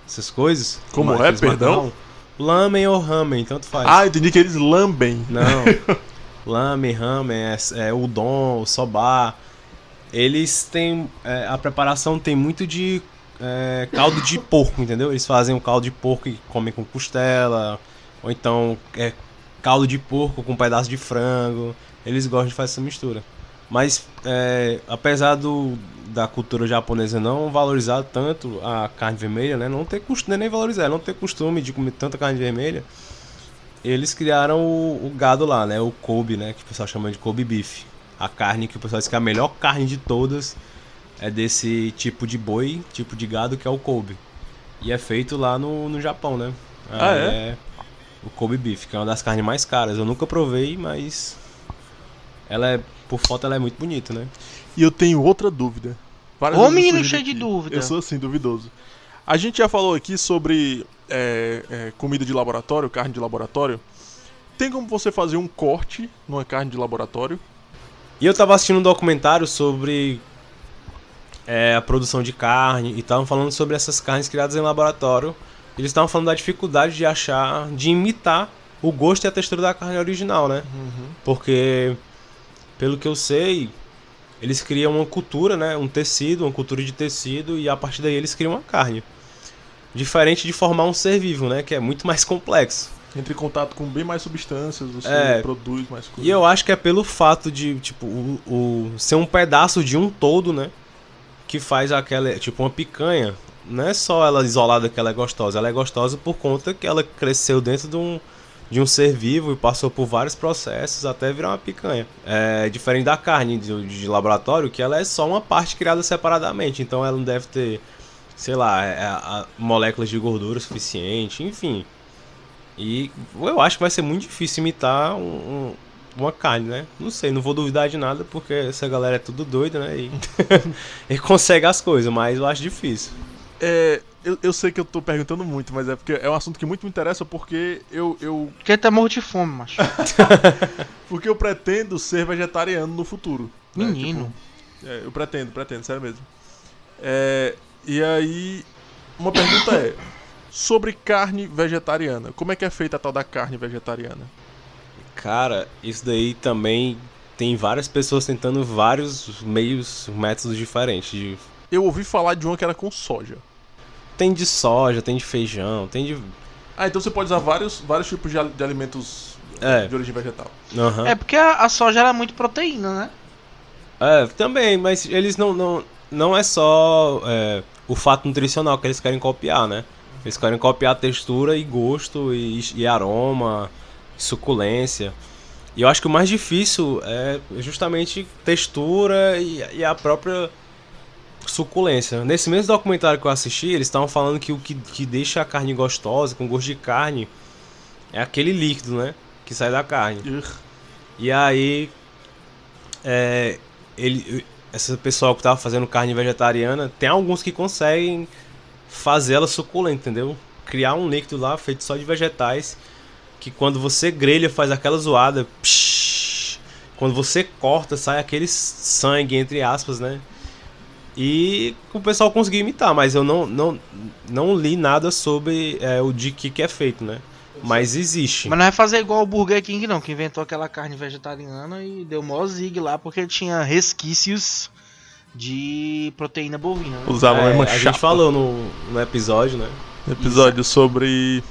essas coisas. Como é, perdão? Lamen ou ramen, tanto faz. Ah, entendi que eles lambem. Não. [LAUGHS] Lamen, ramen, é, é udon, soba. Eles têm. é, a preparação tem muito de é, caldo de porco, entendeu? Eles fazem o caldo de porco e comem com costela. Ou então é, caldo de porco com pedaço de frango. Eles gostam de fazer essa mistura. Mas é, apesar do, da cultura japonesa não valorizar tanto a carne vermelha, né? Não ter costume, nem valorizar, não ter costume de comer tanta carne vermelha eles criaram o, o gado lá, né? O Kobe, né? Que o pessoal chama de Kobe Beef. A carne que o pessoal diz que é a melhor carne de todas é desse tipo de boi, tipo de gado que é o Kobe. E é feito lá no, no Japão, né? Ah, é? O Kobe Beef, que é uma das carnes mais caras. Eu nunca provei, mas ela é por foto ela é muito bonita, né? E eu tenho outra dúvida. Várias Ô, menino cheio de dúvida. Eu sou assim, duvidoso. A gente já falou aqui sobre é, é, comida de laboratório, carne de laboratório. Tem como você fazer um corte numa carne de laboratório? E eu tava assistindo um documentário sobre é, a produção de carne e estavam falando sobre essas carnes criadas em laboratório. Eles estavam falando da dificuldade de achar, de imitar o gosto e a textura da carne original, né? Porque, pelo que eu sei, eles criam uma cultura, né? Um tecido, uma cultura de tecido e a partir daí eles criam uma carne. Diferente de formar um ser vivo, né? Que é muito mais complexo. Entre em contato com bem mais substâncias, você É. produz mais coisas. E eu acho que é pelo fato de, tipo, o, o- ser um pedaço de um todo, né? Que faz aquela, tipo, uma picanha. Não é só ela isolada que ela é gostosa. Ela é gostosa por conta que ela cresceu dentro de um, de um ser vivo e passou por vários processos até virar uma picanha. É diferente da carne de, de laboratório, que ela é só uma parte criada separadamente. Então ela não deve ter, sei lá, é, a- moléculas de gordura suficiente, enfim. E eu acho que vai ser muito difícil imitar um, um- uma carne, né? Não sei, não vou duvidar de nada, porque essa galera é tudo doida, né? E, [LAUGHS] e consegue as coisas, mas eu acho difícil. É, eu, eu sei que eu tô perguntando muito, mas é porque é um assunto que muito me interessa porque eu, eu, Porque tá morro de fome, macho. [LAUGHS] porque eu pretendo ser vegetariano no futuro. né? Menino. Tipo, é, eu pretendo, pretendo, sério mesmo. É, e aí, uma pergunta é: sobre carne vegetariana. Como é que é feita a tal da carne vegetariana? Cara, isso daí também tem várias pessoas tentando vários meios, métodos diferentes. de- Eu ouvi falar de uma que era com soja. Tem de soja, tem de feijão, tem de. Ah, então você pode usar vários, vários tipos de, de alimentos É. de origem vegetal. Aham. É porque a, a soja era muito proteína, né? É, também, mas eles não. Não, não é só é, o fato nutricional que eles querem copiar, né? Eles querem copiar textura e gosto e, e aroma, suculência. E eu acho que o mais difícil é justamente textura e, e a própria suculência. Nesse mesmo documentário que eu assisti, eles estavam falando que o que, que deixa a carne gostosa, com gosto de carne, é aquele líquido, né? Que sai da carne. Ugh. E aí, é, ele, esse pessoal que tava fazendo carne vegetariana, tem alguns que conseguem fazer ela suculenta, entendeu? Criar um líquido lá feito só de vegetais, que quando você grelha faz aquela zoada, psh, quando você corta sai aquele sangue entre aspas, né? E o pessoal conseguiu imitar, mas eu não, não, não li nada sobre é, o de que que é feito, né? Mas existe. Mas não é fazer igual o Burger King, não, que inventou aquela carne vegetariana e deu mó zig lá porque tinha resquícios de proteína bovina. Né? Usava a É, mesma a gente chapa. falou no, no episódio, né? Episódio sobre.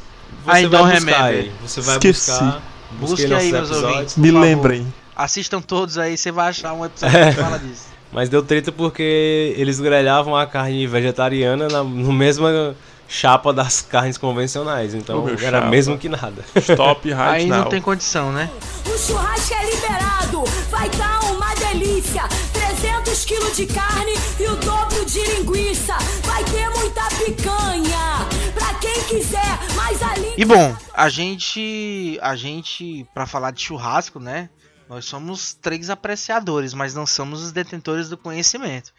Você I vai don't buscar remember. aí. Você vai Esqueci. buscar. Busque busquei aí, meus ouvintes. Me favor. lembrem. Assistam todos aí, você vai achar um episódio que fala disso. [LAUGHS] Mas deu treta porque eles grelhavam a carne vegetariana na, no mesma chapa das carnes convencionais. Então era chapa. mesmo que nada. Stop [LAUGHS] right Aí now. não tem condição, né? O churrasco é liberado, vai dar uma delícia. 300 quilos de carne e o dobro de linguiça. Vai ter muita picanha, pra quem quiser. Mas ali. E bom, a gente, a gente, para falar de churrasco, né? Nós somos três apreciadores, mas não somos os detentores do conhecimento.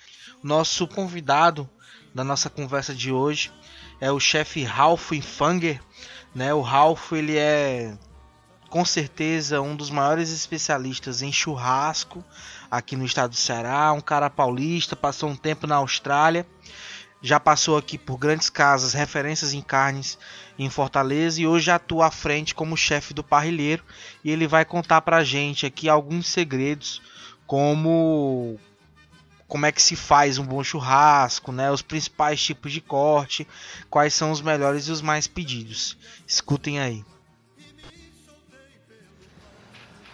Nosso convidado da nossa conversa de hoje é o chefe Ralph Infanger, né? O Ralph ele é com certeza um dos maiores especialistas em churrasco aqui no estado do Ceará, um cara paulista, passou um tempo na Austrália, já passou aqui por grandes casas, referências em carnes em Fortaleza e hoje atua à frente como chefe do parrilheiro e ele vai contar pra gente aqui alguns segredos como como é que se faz um bom churrasco, né? Os principais tipos de corte, quais são os melhores e os mais pedidos. Escutem aí.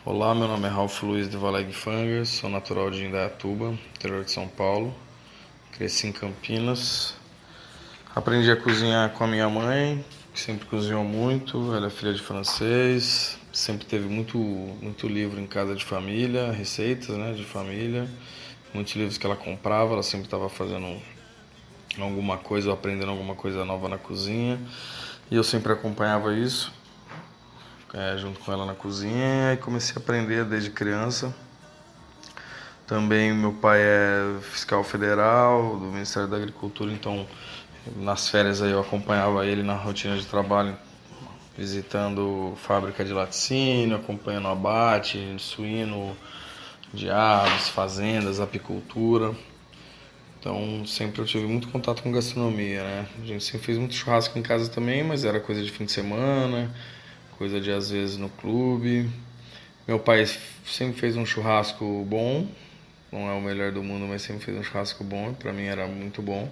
Olá, meu nome é Ralph Luiz de Valeg Fangas, sou natural de Indaiatuba, interior de São Paulo. Cresci em Campinas. Aprendi a cozinhar com a minha mãe, que sempre cozinhou muito. Ela é filha de francês, sempre teve muito, muito livro em casa de família, receitas né, de família. Muitos livros que ela comprava, ela sempre estava fazendo alguma coisa ou aprendendo alguma coisa nova na cozinha. E eu sempre acompanhava isso é, junto com ela na cozinha e comecei a aprender desde criança. Também meu pai é fiscal federal do Ministério da Agricultura, então nas férias aí eu acompanhava ele na rotina de trabalho, visitando fábrica de laticínio, acompanhando abate, suíno, de aves, fazendas, apicultura. Então sempre eu tive muito contato com gastronomia, né? A gente sempre fez muito churrasco em casa também, mas era coisa de fim de semana, coisa de às vezes no clube. Meu pai sempre fez um churrasco bom, não é o melhor do mundo, mas sempre fez um churrasco bom, para mim era muito bom.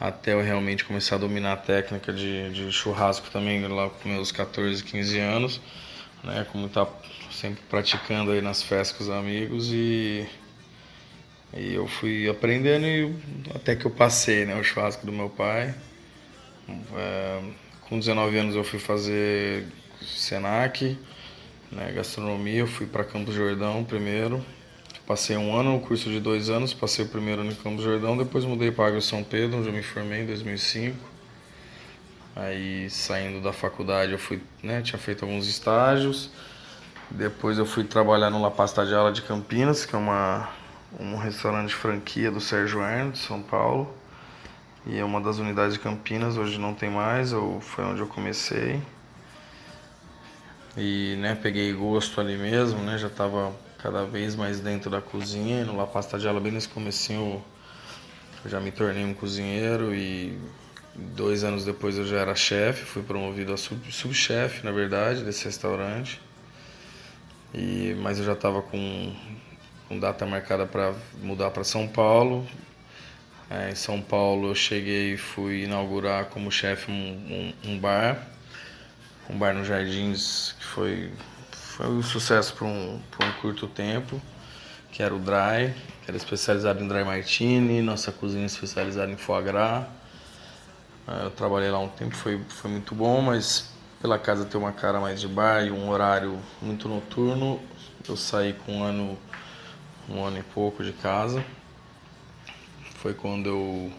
Até eu realmente começar a dominar a técnica de, de churrasco também, lá com meus 14, 15 anos, né? Como tá sempre praticando aí nas festas com os amigos e, e eu fui aprendendo e até que eu passei, né? O churrasco do meu pai. É, com 19 anos eu fui fazer Senac, né, gastronomia, eu fui para Campos Jordão primeiro. Passei um ano no curso de dois anos, passei o primeiro ano em Campos Jordão, depois mudei para Água São Pedro, onde eu me formei em 2005. Aí saindo da faculdade eu fui, né, tinha feito alguns estágios. Depois eu fui trabalhar no La Pasta de Ala de Campinas, que é uma, um restaurante de franquia do Sérgio Herno, de São Paulo. E é uma das unidades de Campinas, hoje não tem mais, eu, foi onde eu comecei. E né, peguei gosto ali mesmo, né, já estava cada vez mais dentro da cozinha. No La Pasta de Ala, bem nesse comecinho, eu já me tornei um cozinheiro e dois anos depois eu já era chefe, fui promovido a sub, subchefe, na verdade, desse restaurante. E, mas eu já estava com, com data marcada para mudar para São Paulo. É, em São Paulo eu cheguei e fui inaugurar como chefe um, um, um, bar, um bar no Jardins que foi, foi um sucesso por um, por um curto tempo, que era o Dry, que era especializado em Dry Martini, nossa cozinha especializada em foie gras. É, eu trabalhei lá um tempo, foi, foi muito bom, mas pela casa ter uma cara mais de bar e um horário muito noturno, eu saí com um ano, um ano e pouco de casa. Foi quando eu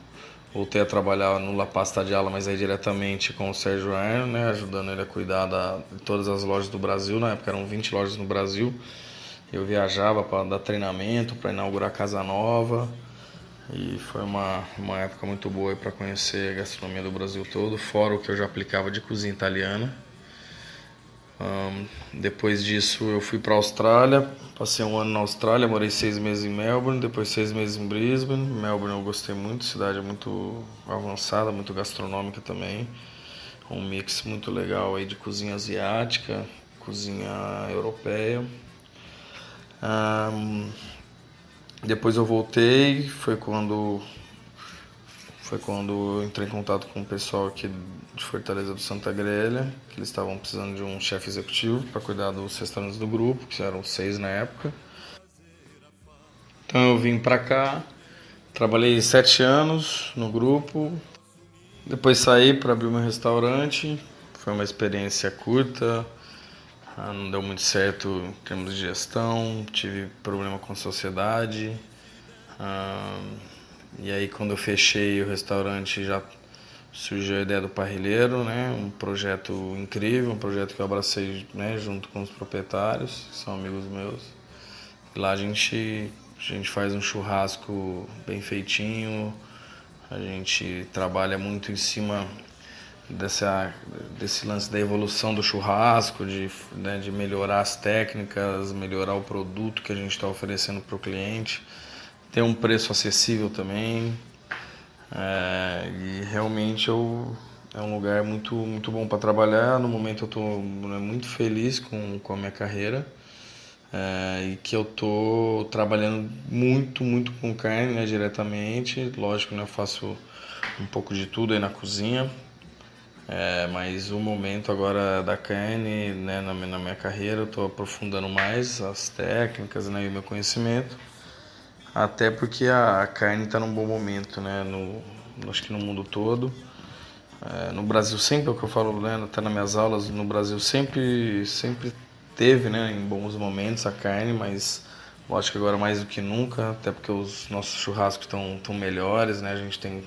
voltei a trabalhar no La Pasta de Ala, mas aí diretamente com o Sérgio Arno, né, ajudando ele a cuidar da, de todas as lojas do Brasil. Na época eram 20 lojas no Brasil. Eu viajava para dar treinamento, para inaugurar casa nova. E foi uma, uma época muito boa para conhecer a gastronomia do Brasil todo, fora o que eu já aplicava de cozinha italiana. Um, depois disso eu fui para a Austrália, passei um ano na Austrália, morei seis meses em Melbourne, depois seis meses em Brisbane. Melbourne eu gostei muito, cidade muito avançada, muito gastronômica também. Um mix muito legal aí de cozinha asiática, cozinha europeia. Um, depois eu voltei, foi quando foi quando entrei em contato com o pessoal aqui de Fortaleza do Santa Grelha, que eles estavam precisando de um chefe executivo para cuidar dos restaurantes do grupo, que eram seis na época. Então eu vim para cá, trabalhei sete anos no grupo, depois saí para abrir meu restaurante. Foi uma experiência curta, ah, não deu muito certo em termos de gestão, tive problema com a sociedade. Ah, e aí quando eu fechei o restaurante já surgiu a ideia do parrilheiro, né? Um projeto incrível, um projeto que eu abracei né, junto com os proprietários, que são amigos meus. E lá a gente, a gente faz um churrasco bem feitinho, a gente trabalha muito em cima dessa, desse lance da evolução do churrasco, de, né, de melhorar as técnicas, melhorar o produto que a gente está oferecendo para o cliente, ter um preço acessível também. É, e realmente eu, é um lugar muito, muito bom para trabalhar. No momento eu estou né, muito feliz com, com a minha carreira. É, e que eu tô trabalhando muito, muito com carne né, diretamente. Lógico, né, eu faço um pouco de tudo aí na cozinha, é, mas o momento agora da carne, né, na, na minha carreira, eu estou aprofundando mais as técnicas né, e o meu conhecimento. Até porque a, carne está num bom momento, né, no, acho que no mundo todo. É, no Brasil sempre, é o que eu falo né, até nas minhas aulas, no Brasil sempre, sempre teve né, em bons momentos a carne, mas acho que agora mais do que nunca, até porque os nossos churrascos estão melhores, né, a gente tem,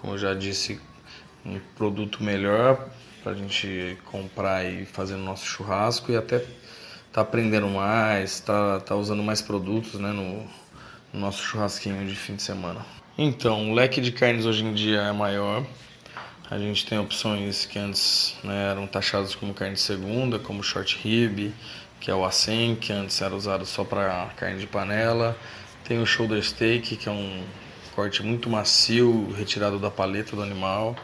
como eu já disse, um produto melhor para a gente comprar e fazer no nosso churrasco e até tá aprendendo mais, tá, tá usando mais produtos né, no, no nosso churrasquinho de fim de semana. Então, o leque de carnes hoje em dia é maior. A gente tem opções que antes né, eram taxadas como carne de segunda, como short rib, que é o acém, que antes era usado só para carne de panela. Tem o shoulder steak, que é um corte muito macio, retirado da paleta do animal.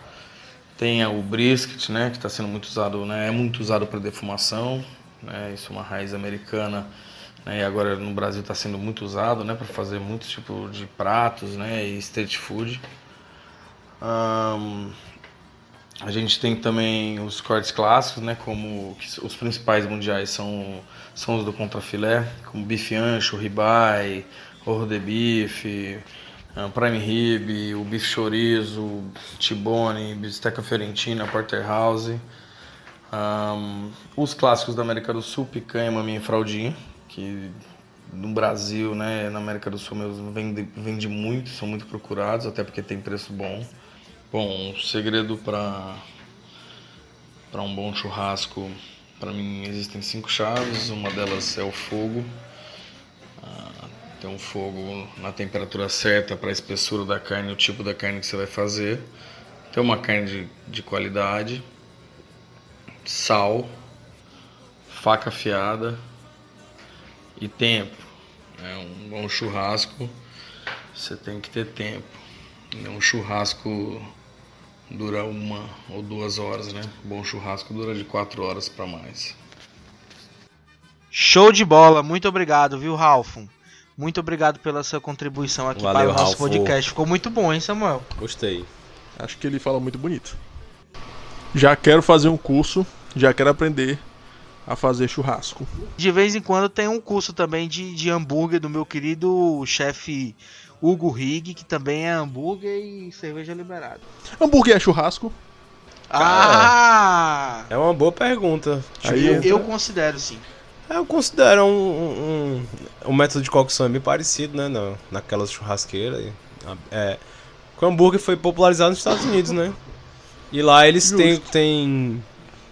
Tem o brisket, né, que está sendo muito usado, né, é muito usado para defumação, né, isso é uma raiz americana, né, e agora no Brasil está sendo muito usado, né, para fazer muitos tipos de pratos, né, e street food. Um, a gente tem também os cortes clássicos, né, como os principais mundiais são, são os do contrafilé, como bife ancho, ribeye, orro de bife, ah, prime rib, o bife chorizo, tibone, bisteca fiorentina, porterhouse. Um, os clássicos da América do Sul, picanha, maminha e fraldinha, que no Brasil, né, na América do Sul mesmo, vende, vende muito, são muito procurados, até porque tem preço bom. Bom, o segredo para Para um bom churrasco, para mim existem cinco chaves. Uma delas é o fogo. Ah, ter um fogo na temperatura certa para a espessura da carne, o tipo da carne que você vai fazer. Ter uma carne de, de qualidade. Sal, faca afiada e tempo. É um bom churrasco, você tem que ter tempo. Um churrasco dura uma ou duas horas, né? Bom churrasco dura de quatro horas para mais. Show de bola, muito obrigado, viu, Ralph? Muito obrigado pela sua contribuição aqui Valeu, para o nosso Ralph. podcast. Ficou muito bom, hein, Samuel? Gostei. Acho que ele fala muito bonito. Já quero fazer um curso, já quero aprender a fazer churrasco. De vez em quando tem um curso também de, de hambúrguer do meu querido chefe Hugo Rig, que também é hambúrguer e cerveja liberada. Hambúrguer é churrasco? Ah! É uma boa pergunta. Aí eu, eu considero sim. Eu considero um, um, um método de cocção bem parecido, né? Na, naquelas churrasqueiras. É, que o hambúrguer foi popularizado nos Estados Unidos, né? E lá eles têm, têm,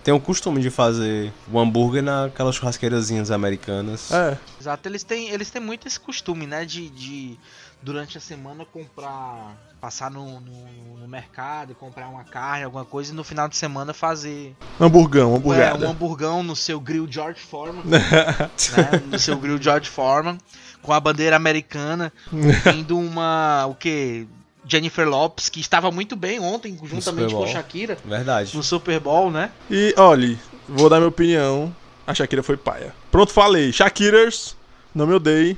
têm o costume de fazer o hambúrguer naquelas churrasqueirazinhas americanas. É. Exato, eles têm, eles têm muito esse costume, né? De, de durante a semana comprar. Passar no, no, no mercado comprar uma carne, alguma coisa, e no final de semana fazer Hamburgão, é, um hamburgão no seu grill George Foreman. [LAUGHS] né? No seu grill George Foreman. Com a bandeira americana. [LAUGHS] Tendo uma. O que? Jennifer Lopes, que estava muito bem ontem, juntamente com Bowl. Shakira, Verdade. no Super Bowl, né? E olhe, vou dar minha opinião. A Shakira foi paia. Pronto, falei. Shakiras, não me odeie,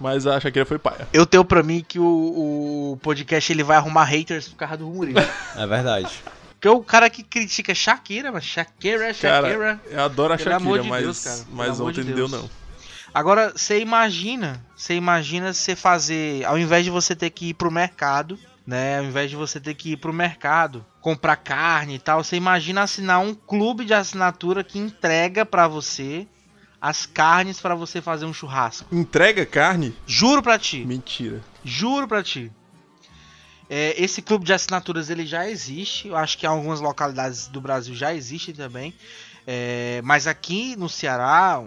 mas a Shakira foi paia. Eu tenho pra mim que o, o podcast ele vai arrumar haters por causa do humorismo. [LAUGHS] É verdade. Porque o cara que critica Shakira, mas Shakira, Shakira. Cara, eu adoro a Shakira, de mas, Deus, mas ontem de não deu não. Agora, você imagina, você imagina você fazer, ao invés de você ter que ir pro mercado, né, ao invés de você ter que ir pro mercado, comprar carne e tal, você imagina assinar um clube de assinatura que entrega pra você as carnes pra você fazer um churrasco. Entrega carne? Juro pra ti. Mentira. Juro pra ti. É, esse clube de assinaturas ele já existe. Eu acho que em algumas localidades do Brasil já existe também. É, mas aqui no Ceará,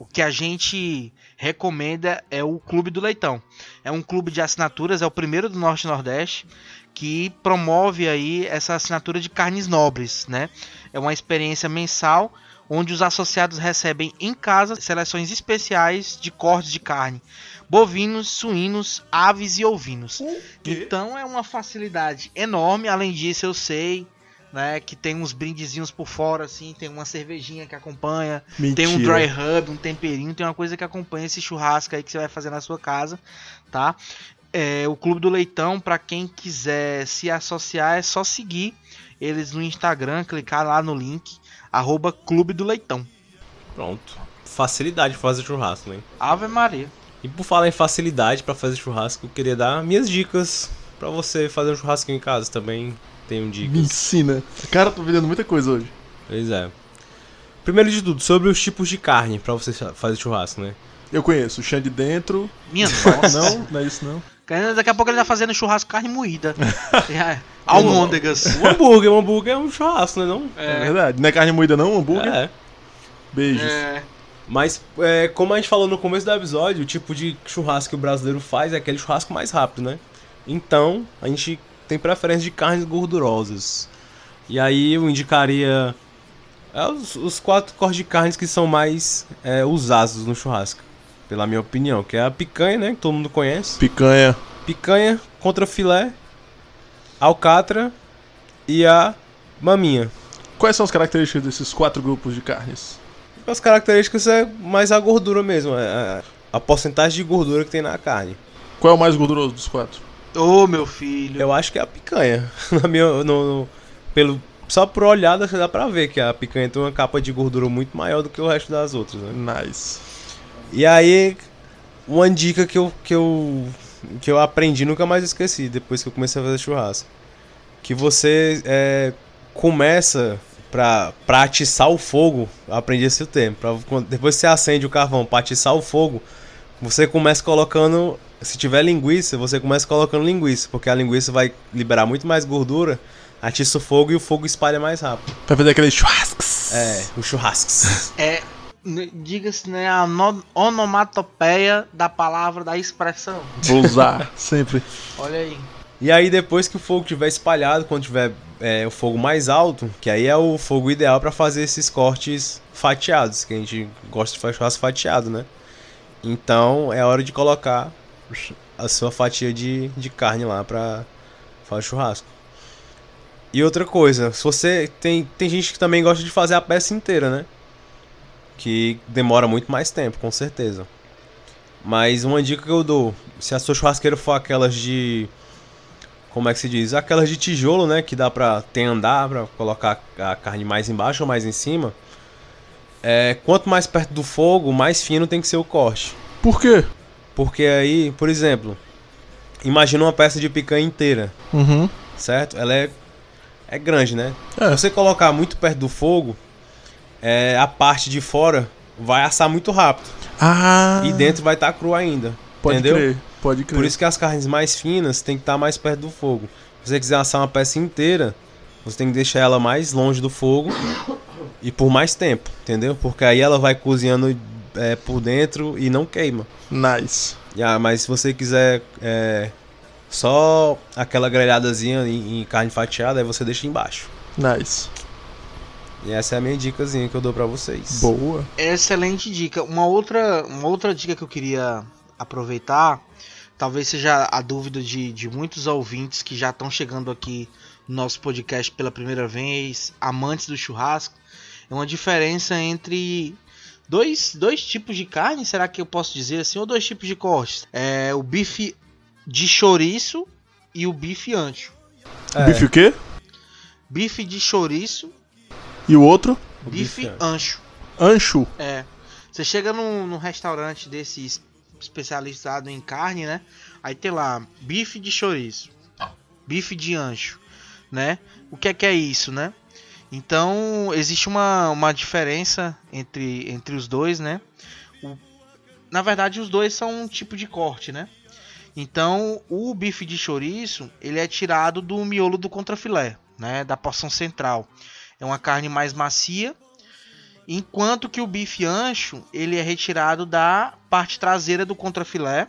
o que a gente recomenda é o Clube do Leitão. É um clube de assinaturas, é o primeiro do Norte e Nordeste que promove aí essa assinatura de carnes nobres, né? É uma experiência mensal onde os associados recebem em casa seleções especiais de cortes de carne, bovinos, suínos, aves e ovinos. Então é uma facilidade enorme. Além disso, eu sei né, que tem uns brindezinhos por fora, assim, tem uma cervejinha que acompanha, Mentira. tem um dry rub, um temperinho, tem uma coisa que acompanha esse churrasco aí que você vai fazer na sua casa, tá? É, o Clube do Leitão, para quem quiser se associar, é só seguir eles no Instagram, clicar lá no link, arroba Clube do Leitão. Pronto. Facilidade pra fazer churrasco, né? Ave Maria. E por falar em facilidade pra fazer churrasco, eu queria dar minhas dicas pra você fazer um churrasquinho em casa também. Tenho dicas. Me ensina. Cara, tô vendendo muita coisa hoje. Pois é. Primeiro de tudo, sobre os tipos de carne pra você fazer churrasco, né? Eu conheço o chão de dentro. Minha nossa. Não, não é isso não. Daqui a pouco ele tá fazendo churrasco carne moída. [LAUGHS] É, Almôndegas. O hambúrguer, o hambúrguer é um churrasco, né? Não? É, verdade. Não é carne moída não, hambúrguer? É. Beijos. É. Mas, é, como a gente falou no começo do episódio, o tipo de churrasco que o brasileiro faz é aquele churrasco mais rápido, né? Então, a gente tem preferência de carnes gordurosas. E aí eu indicaria é, os, os quatro cortes de carnes que são mais é, usados no churrasco, pela minha opinião, que é a picanha, né? Que todo mundo conhece. Picanha. Picanha, contra filé, alcatra e a maminha. Quais são as características desses quatro grupos de carnes? As características é mais a gordura mesmo, é a, a porcentagem de gordura que tem na carne. Qual é o mais gorduroso dos quatro? Ô, meu filho. Eu acho que é a picanha. [LAUGHS] Na minha, no, no- pelo, só por olhada dá pra ver que a picanha tem uma capa de gordura muito maior do que o resto das outras, né? Nice. E aí, uma dica que eu, que eu, que eu aprendi, nunca mais esqueci, depois que eu comecei a fazer churrasco. Que você é, começa pra, pra atiçar o fogo, aprendi esse tempo. Pra, depois que você acende o carvão pra atiçar o fogo, você começa colocando. Se tiver linguiça, você começa colocando linguiça, porque a linguiça vai liberar muito mais gordura, atiça o fogo e o fogo espalha mais rápido. Pra fazer aqueles churrascos. É, os churrascos. É, diga-se, né, a no- onomatopeia da palavra, da expressão. Vou usar sempre. Olha aí. E aí depois que o fogo tiver espalhado, quando tiver é, o fogo mais alto, que aí é o fogo ideal para fazer esses cortes fatiados, que a gente gosta de fazer churrasco fatiado, né? Então é hora de colocar a sua fatia de, de carne lá pra fazer churrasco. E outra coisa, se você tem tem gente que também gosta de fazer a peça inteira, né? Que demora muito mais tempo, com certeza. Mas uma dica que eu dou, se a sua churrasqueira for aquelas de como é que se diz? Aquelas de tijolo, né? Que dá pra tem andar, pra colocar a carne mais embaixo ou mais em cima. É, quanto mais perto do fogo, mais fino tem que ser o corte. Por quê? Porque aí, por exemplo, imagina uma peça de picanha inteira, Uhum. certo? Ela é, é grande, né? É. Se você colocar muito perto do fogo, é, a parte de fora vai assar muito rápido. Ah. E dentro vai estar cru ainda. Pode entendeu? crer. Pode crer. Por isso que as carnes mais finas tem que estar mais perto do fogo. Se você quiser assar uma peça inteira, você tem que deixar ela mais longe do fogo e por mais tempo, entendeu? Porque aí ela vai cozinhando é, por dentro e não queima. Nice. Ah, mas se você quiser é, só aquela grelhadazinha em, em carne fatiada, aí você deixa embaixo. Nice. E essa é a minha dicasinha que eu dou pra vocês. Boa. Excelente dica. Uma outra, uma outra dica que eu queria aproveitar, talvez seja a dúvida de, de muitos ouvintes que já estão chegando aqui no nosso podcast pela primeira vez, amantes do churrasco, é uma diferença entre dois, dois tipos de carne, será que eu posso dizer assim, ou dois tipos de cortes? É o bife de chouriço e o bife ancho. É, Bife o quê? Bife de chouriço, E o outro? o bife bife ancho. Ancho. É. Você chega num, num restaurante desse es- especializado em carne, né? Aí tem lá bife de chouriço, bife de ancho, né? O que é que é isso, né? Então existe uma, uma diferença entre, entre os dois, né? O- na verdade, os dois são um tipo de corte, né? Então, o bife de chouriço, ele é tirado do miolo do contrafilé, né? Da porção central. É uma carne mais macia, enquanto que o bife ancho, ele é retirado da parte traseira do contrafilé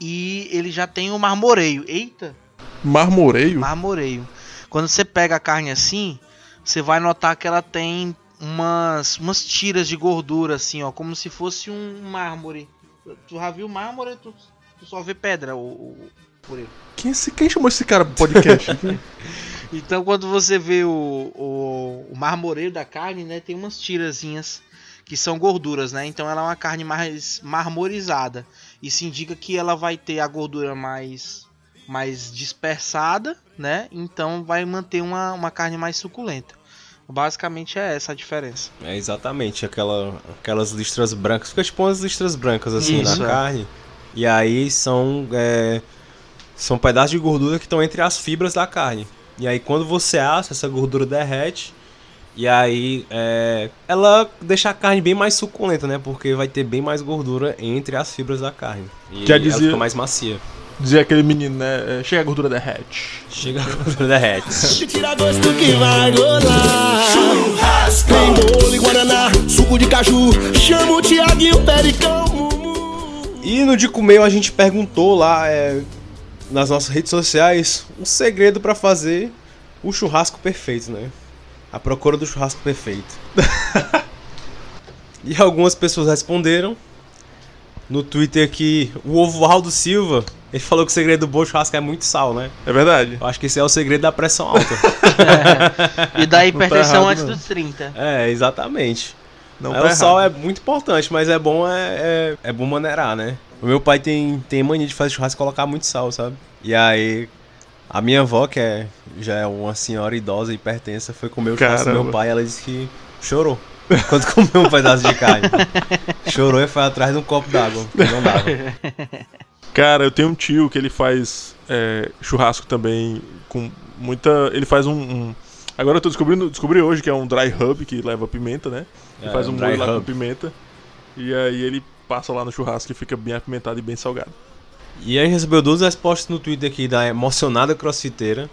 e ele já tem o marmoreio. Eita, Marmoreio. marmoreio. Quando você pega a carne assim, você vai notar que ela tem umas, umas tiras de gordura assim, ó, como se fosse um mármore. Tu já viu mármore? Tu, tu só vê pedra, o, por ele. Quem, esse- quem chamou esse cara pro podcast? [LAUGHS] [LAUGHS] Então quando você vê o, o, o marmoreio da carne, né, tem umas tirazinhas que são gorduras, né? Então ela é uma carne mais marmorizada. Isso indica que ela vai ter a gordura mais mais dispersada, né? Então vai manter uma, uma carne mais suculenta. Basicamente é essa a diferença. É exatamente, aquela, aquelas listras brancas. Fica tipo umas listras brancas assim Isso, na é. carne. E aí são, é, são pedaços de gordura que estão entre as fibras da carne. E aí quando você assa, essa gordura derrete. E aí é, ela deixa a carne bem mais suculenta, né? Porque vai ter bem mais gordura entre as fibras da carne. E Já ela dizia- fica mais macia. Dizia aquele menino, né? é, Chega a gordura derrete. Chega a gordura derrete. [LAUGHS] Tira gosto que vai rolar. Churrasco. Tem bolo e guaraná, suco de caju. Chama o Tiaguinho Pericão. Mumu. E no de comer a gente perguntou lá é, nas nossas redes sociais um segredo pra fazer o churrasco perfeito, né? A procura do churrasco perfeito. [LAUGHS] e algumas pessoas responderam no Twitter que o Ovaldo Silva, ele falou que o segredo do bom churrasco é muito sal, né? É verdade. Eu acho que esse é o segredo da pressão alta. [LAUGHS] E da hipertensão errado, antes não. dos 30. é, exatamente. Não É, tá o sal errado. é muito importante, mas é bom é, é, é bom maneirar, né? O meu pai tem, tem mania de fazer churrasco e colocar muito sal, sabe? E aí, a minha avó, que é, já é uma senhora idosa e hipertensa, foi comer o churrasco do meu pai e ela disse que chorou. Quando [LAUGHS] comeu um pedaço de carne. [LAUGHS] Chorou e foi atrás de um copo d'água. que Não dava. Cara, eu tenho um tio que ele faz é, churrasco também com muita. Ele faz um. um- Agora eu tô descobrindo, descobri hoje que é um dry rub que leva pimenta, né? Ele É, faz um um molho lá com pimenta. E aí ele passa lá no churrasco que fica bem apimentado e bem salgado. E a gente recebeu duas respostas no Twitter aqui da emocionada crossfiteira.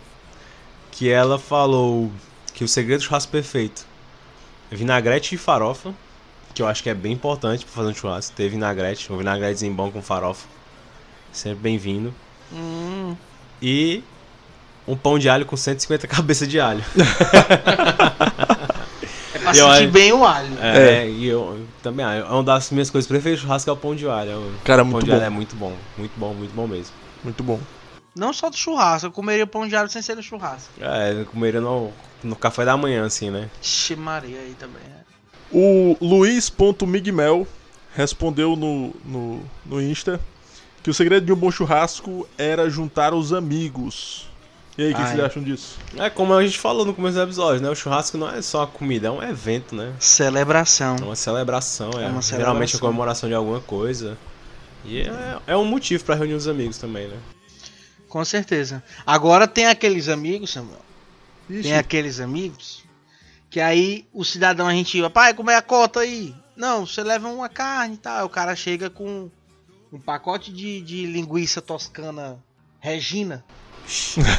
Que ela falou que o segredo do churrasco perfeito é vinagrete e farofa. Que eu acho que é bem importante pra fazer um churrasco. Ter vinagrete, um vinagretezinho bom com farofa. Sempre bem-vindo. Hum, E um pão de alho com 150 [LAUGHS] cabeças de alho. [LAUGHS] é pra E eu sentir acho- bem o alho. É, e eu também, ah, é uma das minhas coisas preferidas churrasco é o pão de alho. O Cara, pão muito de bom. alho é muito bom, muito bom, muito bom mesmo. Muito bom. Não só do churrasco, eu comeria pão de alho sem ser no churrasco. É, eu comeria no, no café da manhã, assim, né? Xe Maria aí também. é. O Luiz.migmel respondeu no, no, no Insta que o segredo de um bom churrasco era juntar os amigos. E aí, o que vocês acham disso? É como a gente falou no começo do episódio, né? O churrasco não é só a comida, é um evento, né? Celebração. É uma celebração, é. É uma Geralmente celebração. a comemoração de alguma coisa. E é, é um motivo pra reunir os amigos também, né? Com certeza. Agora tem aqueles amigos, Samuel. Ixi, Tem aqueles amigos que aí o cidadão a gente vai, pai, como é a cota aí? Não, você leva uma carne e tal. O cara chega com um pacote de, de linguiça toscana Regina. [LAUGHS]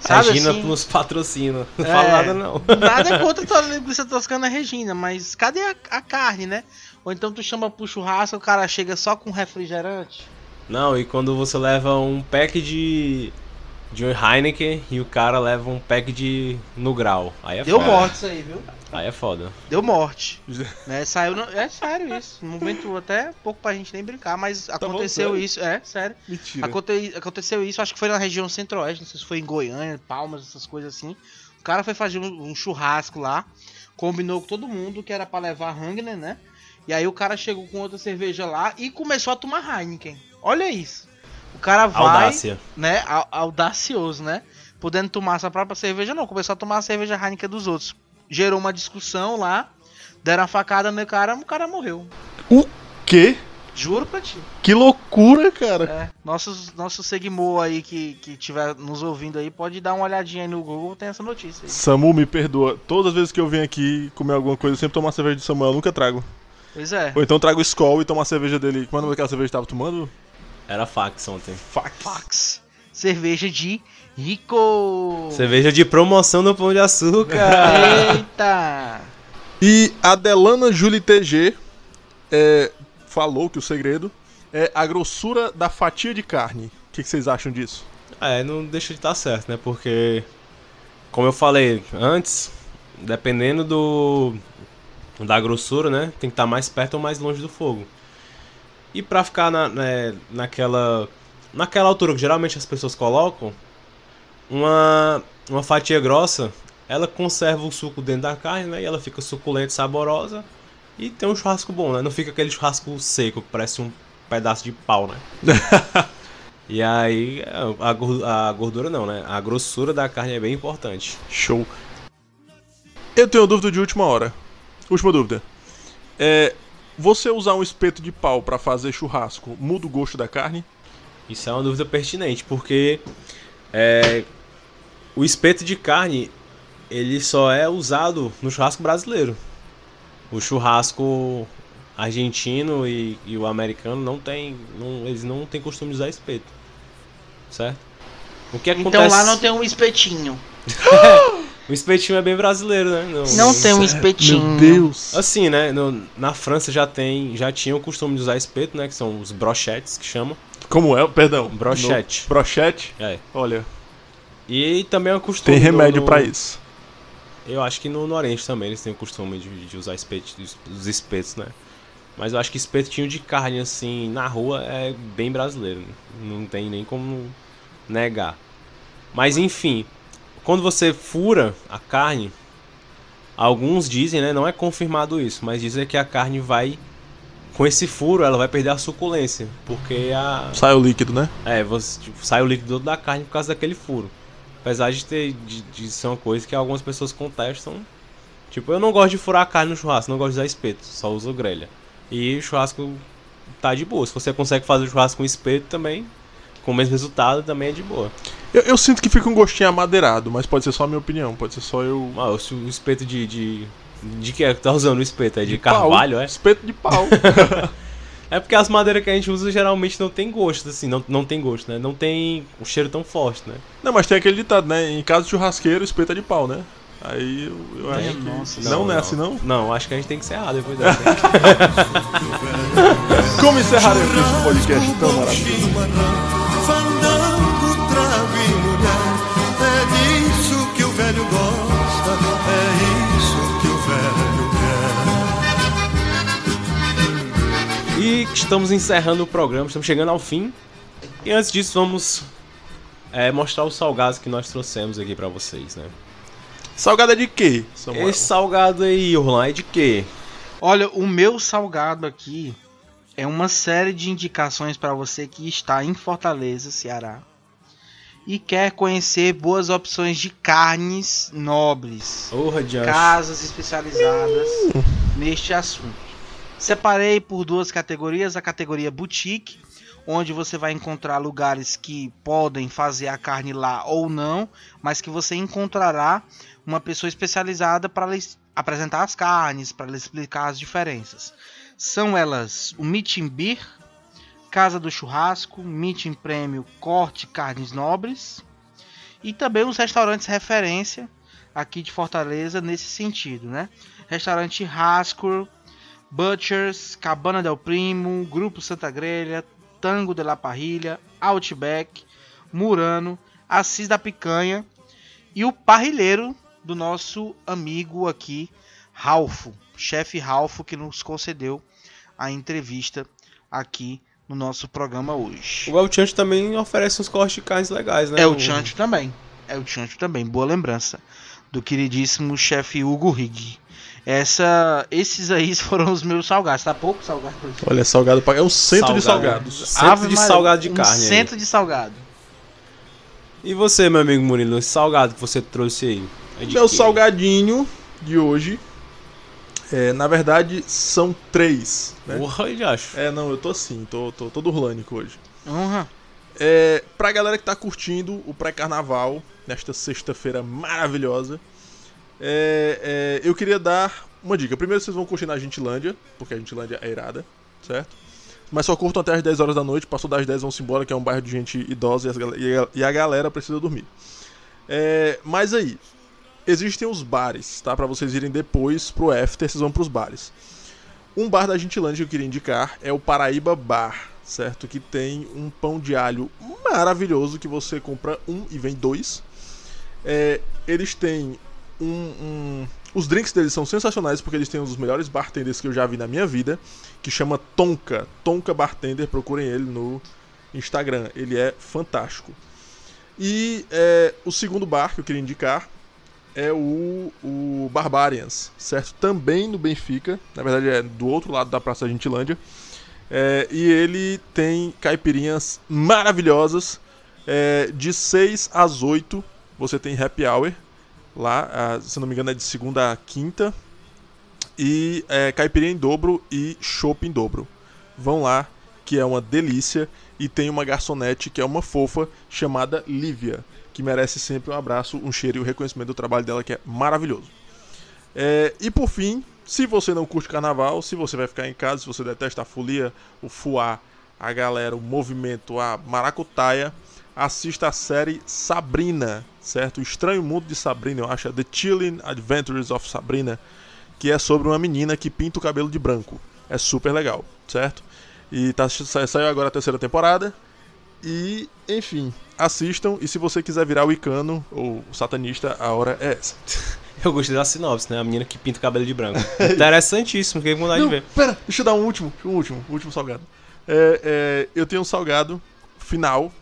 Sabe Regina assim? nos patrocina. Não É. fala nada, não. Nada [LAUGHS] contra tua linguiça toscana Regina, mas cadê a, a carne, né? Ou então tu chama pro churrasco, o cara chega só com refrigerante. Não, e quando você leva um pack de. de um Heineken e o cara leva um pack de. no grau. Aí é Deu foda. morte isso aí, viu? Aí é foda. Deu morte. [LAUGHS] né? Saiu no- É sério isso. Um momento até pouco pra gente nem brincar, mas aconteceu sério? isso. É, sério. Mentira. Aconte- Aconteceu isso, acho que foi na região centro-oeste, não sei se foi em Goiânia, Palmas, essas coisas assim. O cara foi fazer um, um churrasco lá, combinou com todo mundo que era pra levar Hangner, né? E aí o cara chegou com outra cerveja lá e começou a tomar Heineken. Olha isso. O cara vai, Audácia. né, au- audacioso, né? Podendo tomar sua própria cerveja, não. Começou a tomar a cerveja Heineken dos outros. Gerou uma discussão lá, deram uma facada no cara, o cara morreu. O quê? Juro pra ti. Que loucura, cara. É, nossos, nosso Segmo aí que, que tiver nos ouvindo aí, pode dar uma olhadinha aí no Google, tem essa notícia aí. Samu, me perdoa. Todas as vezes que eu venho aqui comer alguma coisa, eu sempre tomo uma cerveja de Samuel, eu nunca trago. Pois é. Ou então trago Skol e tomo a cerveja dele. Como é o nome daquela cerveja que tava tomando? Era fax ontem. Fax. Fax. Cerveja de Rico. Cerveja de promoção no Pão de Açúcar. Eita. [LAUGHS] E a Delana Julie TG é, falou que o segredo é a grossura da fatia de carne. O que, que vocês acham disso? é, não deixa de estar certo, né? Porque, como eu falei antes, dependendo do da grossura, né? Tem que estar mais perto ou mais longe do fogo. E pra ficar na, né, naquela naquela altura que geralmente as pessoas colocam, uma uma fatia grossa, ela conserva o suco dentro da carne, né? E ela fica suculenta, e saborosa e tem um churrasco bom, né? Não fica aquele churrasco seco que parece um pedaço de pau, né? [LAUGHS] E aí, a gor- a gordura não, né? A grossura da carne é bem importante. Show. Eu tenho uma dúvida de última hora. Última dúvida. É, você usar um espeto de pau pra fazer churrasco muda o gosto da carne? Isso é uma dúvida pertinente, porque é, o espeto de carne ele só é usado no churrasco brasileiro. O churrasco argentino e, e o americano não tem, não, eles não têm costume de usar espeto, certo? O que acontece? Então lá não tem um espetinho. [LAUGHS] O espetinho é bem brasileiro, né? Não tem um espetinho. Meu Deus. Assim, né? no- na França já tem, já tinha o costume de usar espeto, né? Que são os brochettes que chamam. Como é? Perdão. Brochete. No- brochete? É. Olha, E também é um costume. tem remédio no- pra isso. Eu acho que no, no Oriente também eles têm o costume de, de usar espetos, os espetos, né? Mas eu acho que espetinho de carne, assim, na rua é bem brasileiro. Não tem nem como negar. Mas enfim, quando você fura a carne, alguns dizem, né? Não é confirmado isso, mas dizem que a carne vai. Com esse furo, ela vai perder a suculência. Porque a. Sai o líquido, né? É, você, tipo, sai o líquido da carne por causa daquele furo. Apesar de, ter, de, de ser uma coisa que algumas pessoas contestam. Tipo, eu não gosto de furar a carne no churrasco, não gosto de usar espeto, só uso grelha. E o churrasco tá de boa. Se você consegue fazer o churrasco com espeto também, com o mesmo resultado, também é de boa. Eu, eu sinto que fica um gostinho amadeirado, mas pode ser só a minha opinião, pode ser só eu. Ah, o, espeto de, de. De que é que tá usando o espeto? É de pau. carvalho, é? Espeto de pau. [LAUGHS] É porque as madeiras que a gente usa geralmente não tem gosto, assim, não, não tem gosto, né? Não tem um cheiro tão forte, né? Não, mas tem aquele ditado, né? Em casa de churrasqueiro, espeta de pau, né? Aí eu, eu acho que... nossa, não, não é assim, não? Não, acho que a gente tem que encerrar depois dessa. [LAUGHS] Como encerraremos esse podcast tão maravilhoso? E estamos encerrando o programa, estamos chegando ao fim. E antes disso, vamos é, mostrar os salgados que nós trouxemos aqui pra vocês, né? Salgada de quê, Samuel? Esse salgado aí, Orlan, é de quê? Olha, o meu salgado aqui é uma série de indicações para você que está em Fortaleza, Ceará, e quer conhecer boas opções de carnes nobres, Porra, de casas especializadas neste assunto. Separei por duas categorias, a categoria boutique, onde você vai encontrar lugares que podem fazer a carne lá ou não, mas que você encontrará uma pessoa especializada para apresentar as carnes, para explicar as diferenças. São elas o Meat and Beer, Casa do Churrasco, Meat and Prêmio, Corte Carnes Nobres e também os restaurantes referência aqui de Fortaleza nesse sentido, né? Restaurante Rascor, Butchers, Cabana del Primo, Grupo Santa Grelha, Tango de la Parrilha, Outback, Murano, Assis da Picanha e o parrilheiro do nosso amigo aqui, Ralfo, chefe Ralfo, que nos concedeu a entrevista aqui no nosso programa hoje. O El Chante também oferece uns cortes de carnes legais, né? É o Chancho também. É o Chancho também. Boa lembrança do queridíssimo chefe Hugo Rig. Essa, esses aí [LAUGHS] foram os meus salgados. Tá pouco salgado? Olha, salgado pra... É um centro de Salgado. salgados. Centro Ave de Maria, salgado de um carne aí. Centro de salgado. E você, meu amigo Murilo, esse salgado que você trouxe aí? É de Meu quê? salgadinho de hoje, é, na verdade, são três. Né? Porra, eu acho. É, não, eu tô assim, tô, tô todo urlânico hoje. Uhum. É, pra galera que tá curtindo o pré-carnaval, nesta sexta-feira maravilhosa, é, é, eu queria dar uma dica. Primeiro vocês vão curtir na Gentilândia, porque a Gentilândia é irada, certo? Mas só curtam até as 10 horas da noite, passou das 10 vão-se embora, que é um bairro de gente idosa e, as e a galera precisa dormir. É, mas aí, existem os bares, tá? Pra vocês irem depois pro after, vocês vão pros bares. Um bar da Gentilândia que eu queria indicar é o Paraíba Bar, certo? Que tem um pão de alho maravilhoso que você compra um e vem dois. É, eles têm um, um- Os drinks deles são sensacionais porque eles têm um dos melhores bartenders que eu já vi na minha vida, que chama Tonka. Tonka Bartender, procurem ele no Instagram. Ele é fantástico. E é, o segundo bar que eu queria indicar é o, o Barbarians, certo? Também no Benfica, na verdade é do outro lado da Praça Gentilândia. É, e ele tem caipirinhas maravilhosas. É, de 6 às 8 você tem happy hour. Lá, se não me engano, é de segunda a quinta. E é, caipirinha em dobro e chopp em dobro. Vão lá, que é uma delícia. E tem uma garçonete que é uma fofa chamada Lívia, que merece sempre um abraço, um cheiro e o reconhecimento do trabalho dela, que é maravilhoso. É, e por fim, se você não curte carnaval, se você vai ficar em casa, se você detesta a folia, o fuá, a galera, o movimento, a maracutaia, assista a série Sabrina, certo? O Estranho Mundo de Sabrina, eu acho, é The Chilling Adventures of Sabrina, que é sobre uma menina que pinta o cabelo de branco. É super legal, certo? E tá, sa- saiu agora a terceira temporada. E, enfim, assistam. E se você quiser virar o Icano ou satanista, a hora é essa. [LAUGHS] Eu gostei da sinopse, né? A menina que pinta o cabelo de branco. [LAUGHS] Interessantíssimo, fiquei com vontade Não, de ver. pera, deixa eu dar um último, um último, um último salgado. É, é, eu tenho um salgado final,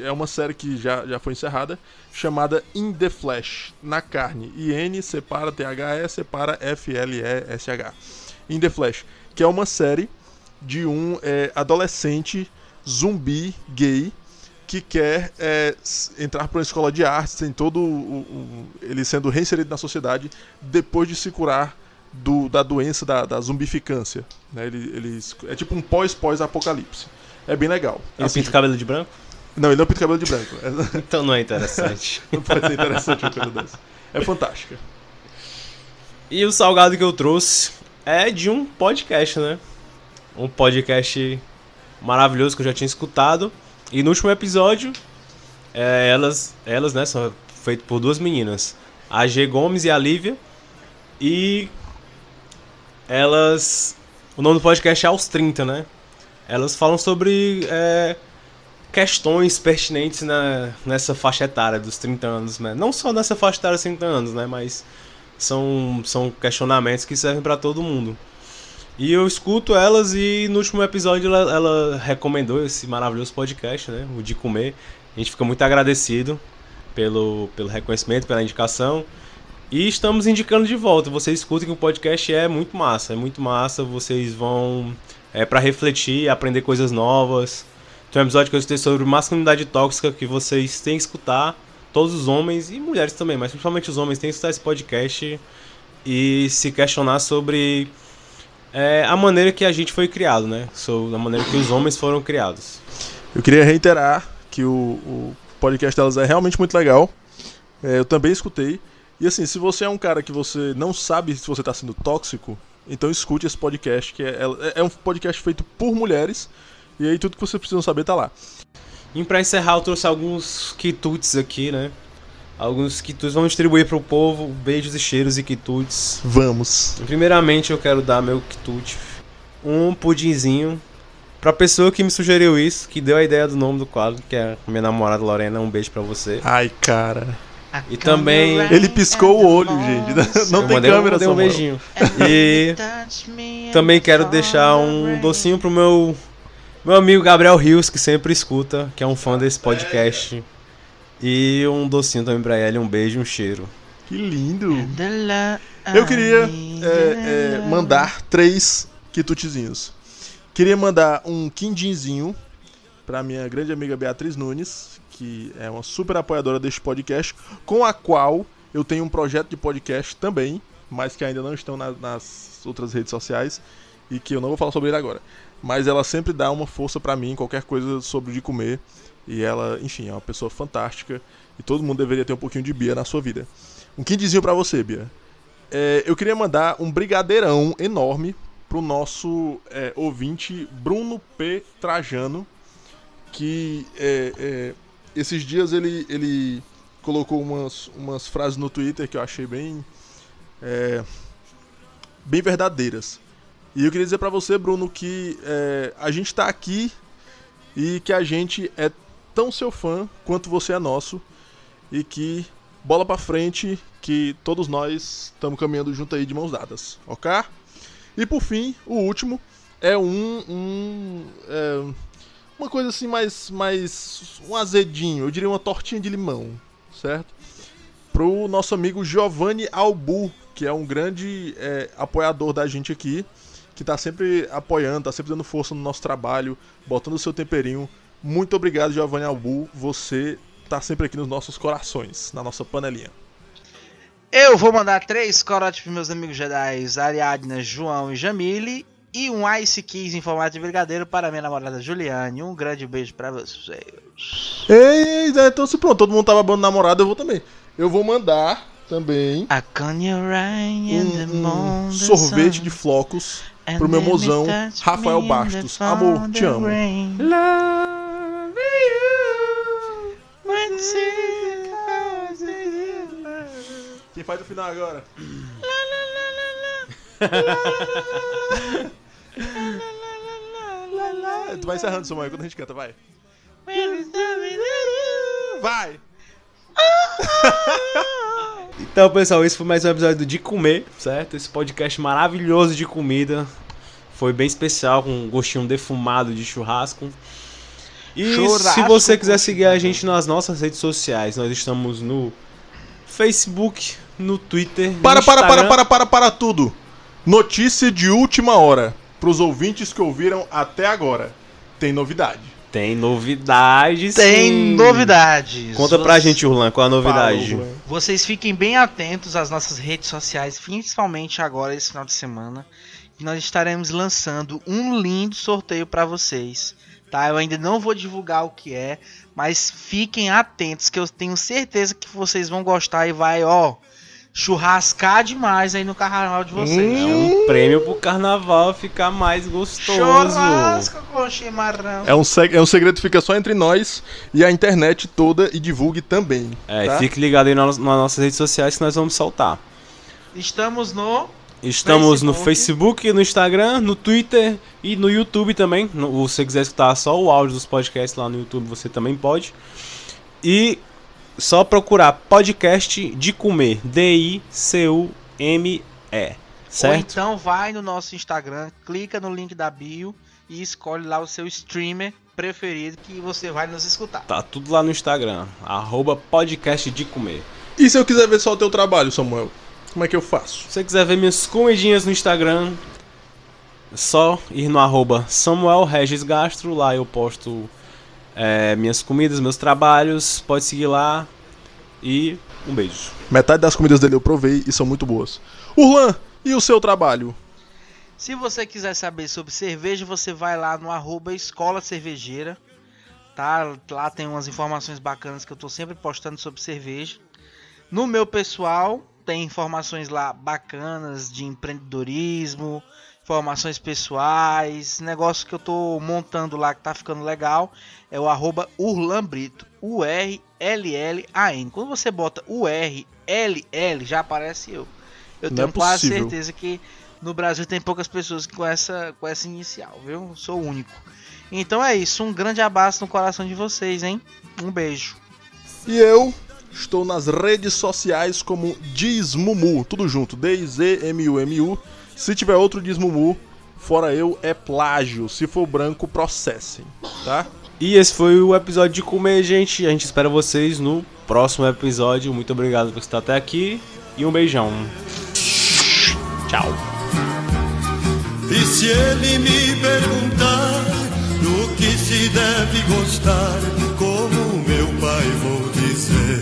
é uma série que já, já foi encerrada, chamada In the Flesh, na carne. IN separa THE, separa FLESH. In the Flesh, que é uma série de um é, adolescente zumbi gay que quer é, entrar para uma escola de artes, tem todo o, o- ele sendo reinserido na sociedade depois de se curar do- da doença da, da zumbificância. Né? Ele, ele- é tipo um pós-pós-apocalipse. É bem legal. Ele Assim, pinta o cabelo de branco? Não, ele não pinta cabelo de branco. É- Então não é interessante. [LAUGHS] não pode ser interessante uma coisa dessa. É fantástica. e o salgado que eu trouxe é de um podcast, né? um podcast maravilhoso que eu já tinha escutado. E no último episódio, é, elas, elas, né, são feitas por duas meninas, a G Gomes e a Lívia. E elas, o nome do podcast é aos 30, né? Elas falam sobre é, questões pertinentes na, nessa faixa etária dos 30 anos, né? Não só nessa faixa etária dos 30 anos, né? Mas são, são questionamentos que servem para todo mundo. E eu escuto elas e no último episódio ela, ela, recomendou esse maravilhoso podcast, né? O de comer. A gente fica muito agradecido pelo, pelo reconhecimento, pela indicação. E estamos indicando de volta. Vocês escutem que o podcast é muito massa, é muito massa. Vocês vão é para refletir, aprender coisas novas. Tem um episódio que eu escutei sobre masculinidade tóxica que vocês têm que escutar. Todos os homens e mulheres também, mas principalmente os homens têm que escutar esse podcast e se questionar sobre é, a maneira que a gente foi criado, né? Sobre a maneira que os homens foram criados. Eu queria reiterar que o, o podcast delas é realmente muito legal. É, eu também escutei. E assim, se você é um cara que você não sabe se você está sendo tóxico, então escute esse podcast, que é, é, é, um podcast feito por mulheres. E aí tudo que você precisa saber tá lá. E pra encerrar, eu trouxe alguns quitutes aqui, né? Alguns quitutes. Vamos distribuir pro povo. Beijos e cheiros e quitutes. Vamos. Primeiramente, eu quero dar meu quitute. Um pudinzinho. Pra pessoa que me sugeriu isso, que deu a ideia do nome do quadro, que é minha namorada Lorena. Um beijo pra você. Ai, cara. E também. Ele piscou o olho, gente. [LAUGHS] Não Eu tem mandei, câmera, eu mandei um beijinho. E também quero deixar um docinho pro meu meu amigo Gabriel Rios, que sempre escuta, que é um fã desse podcast. E um docinho também pra ele, um beijo e um cheiro. Que lindo. Eu queria é, é, mandar três quitutezinhos. Queria mandar um quindinzinho pra minha grande amiga Beatriz Nunes, que é uma super apoiadora deste podcast, com a qual eu tenho um projeto de podcast também, mas que ainda não estão na- nas outras redes sociais e que eu não vou falar sobre ele agora. Mas ela sempre dá uma força pra mim, qualquer coisa sobre de comer. E ela, enfim, é uma pessoa fantástica. E todo mundo deveria ter um pouquinho de Bia na sua vida. Um quindizinho pra você, Bia. É, eu queria mandar um brigadeirão enorme pro nosso é, ouvinte Bruno P. Trajano, que é, é, esses dias ele, ele colocou umas, umas frases no Twitter que eu achei bem, é, bem verdadeiras. E eu queria dizer pra você, Bruno, que é, a gente tá aqui e que a gente é tão seu fã quanto você é nosso e que bola pra frente que todos nós estamos caminhando junto aí de mãos dadas, ok? E por fim, o último é um, um é, uma coisa assim mais mais um azedinho, eu diria uma tortinha de limão, certo? Pro nosso amigo Giovanni Albu, que é um grande é, apoiador da gente aqui, que tá sempre apoiando, tá sempre dando força no nosso trabalho, botando o seu temperinho. Muito obrigado, Giovanni Albu. Você tá sempre aqui nos nossos corações, na nossa panelinha. Eu vou mandar três corotes pros meus amigos Jedi, Ariadna, João e Jamile. E um Ice Keys em formato de brigadeiro para minha namorada Juliane. Um grande beijo pra vocês. Ei, então se pronto, todo mundo tava babando namorado, eu vou também. Eu vou mandar também A Kanye Ryan in the um, um sorvete de flocos pro meu mozão Rafael Bastos. Amor, te amo. rain. When she comes to you. Quem faz o final agora? Tu vai encerrando, Samuel, quando a gente canta, vai. Vai! Então, pessoal, esse foi mais um episódio do De Comer, certo? Esse podcast maravilhoso de comida. Foi bem especial, com um gostinho defumado de churrasco. E Churrasco se você quiser seguir a gente nas nossas redes sociais, nós estamos no Facebook, no Twitter, Para, no para, para, para, para, para tudo! Notícia de última hora. Pros ouvintes que ouviram até agora. Tem novidade. Tem novidades, Tem sim. novidades. Conta pra Você- gente, Urlan, qual a novidade? Urlan. Vocês fiquem bem atentos às nossas redes sociais, principalmente agora, esse final de semana. Nós estaremos lançando um lindo sorteio pra vocês. Tá? Eu ainda não vou divulgar o que é, mas fiquem atentos que eu tenho certeza que vocês vão gostar e vai, ó, churrascar demais aí no carnaval de vocês. É um prêmio pro carnaval ficar mais gostoso. Churrasco com chimarrão. É um, seg- é um segredo que fica só entre nós e a internet toda e divulgue também. É, tá? fique ligado aí nas, nas nossas redes sociais que nós vamos soltar. Estamos no. Estamos no Facebook. Facebook, no Instagram, no Twitter e no YouTube também. No, se você quiser escutar só o áudio dos podcasts lá no YouTube, você também pode. E só procurar podcast de comer. D-I-C-U-M-E. Ou Certo? então vai no nosso Instagram, clica no link da bio e escolhe lá o seu streamer preferido que você vai nos escutar. Tá tudo lá no Instagram. Arroba podcast de comer. E se eu quiser ver só o teu trabalho, Samuel? Como é que eu faço? Se você quiser ver minhas comidinhas no Instagram, é só ir no arroba Samuel Regis Gastro. Lá eu posto é, minhas comidas, meus trabalhos. Pode seguir lá. E um beijo. Metade das comidas dele eu provei e são muito boas. Urlan, e o seu trabalho? Se você quiser saber sobre cerveja, você vai lá no arroba Escola Cervejeira. Tá? Lá tem umas informações bacanas que eu tô sempre postando sobre cerveja. No meu pessoal, tem informações lá bacanas de empreendedorismo, informações pessoais, negócio que eu tô montando lá que tá ficando legal. É o arroba Urlan Brito. U-R-L-L-A-N. Quando você bota U-R-L-L, já aparece eu. Eu Não tenho é quase certeza que no Brasil tem poucas pessoas com essa, com essa inicial, viu? Eu Sou o único. Então é isso. Um grande abraço no coração de vocês, hein? Um beijo. E eu estou nas redes sociais como Dizmumu, tudo junto, D-I-Z-M-U-M-U. Se tiver outro Dizmumu, fora eu, é plágio. Se for branco, processem, tá? E esse foi o episódio de comer, gente. A gente espera vocês no próximo episódio. Muito obrigado por estar até aqui. E um beijão. Tchau. E se ele me perguntar do que se deve gostar, como meu pai vou dizer.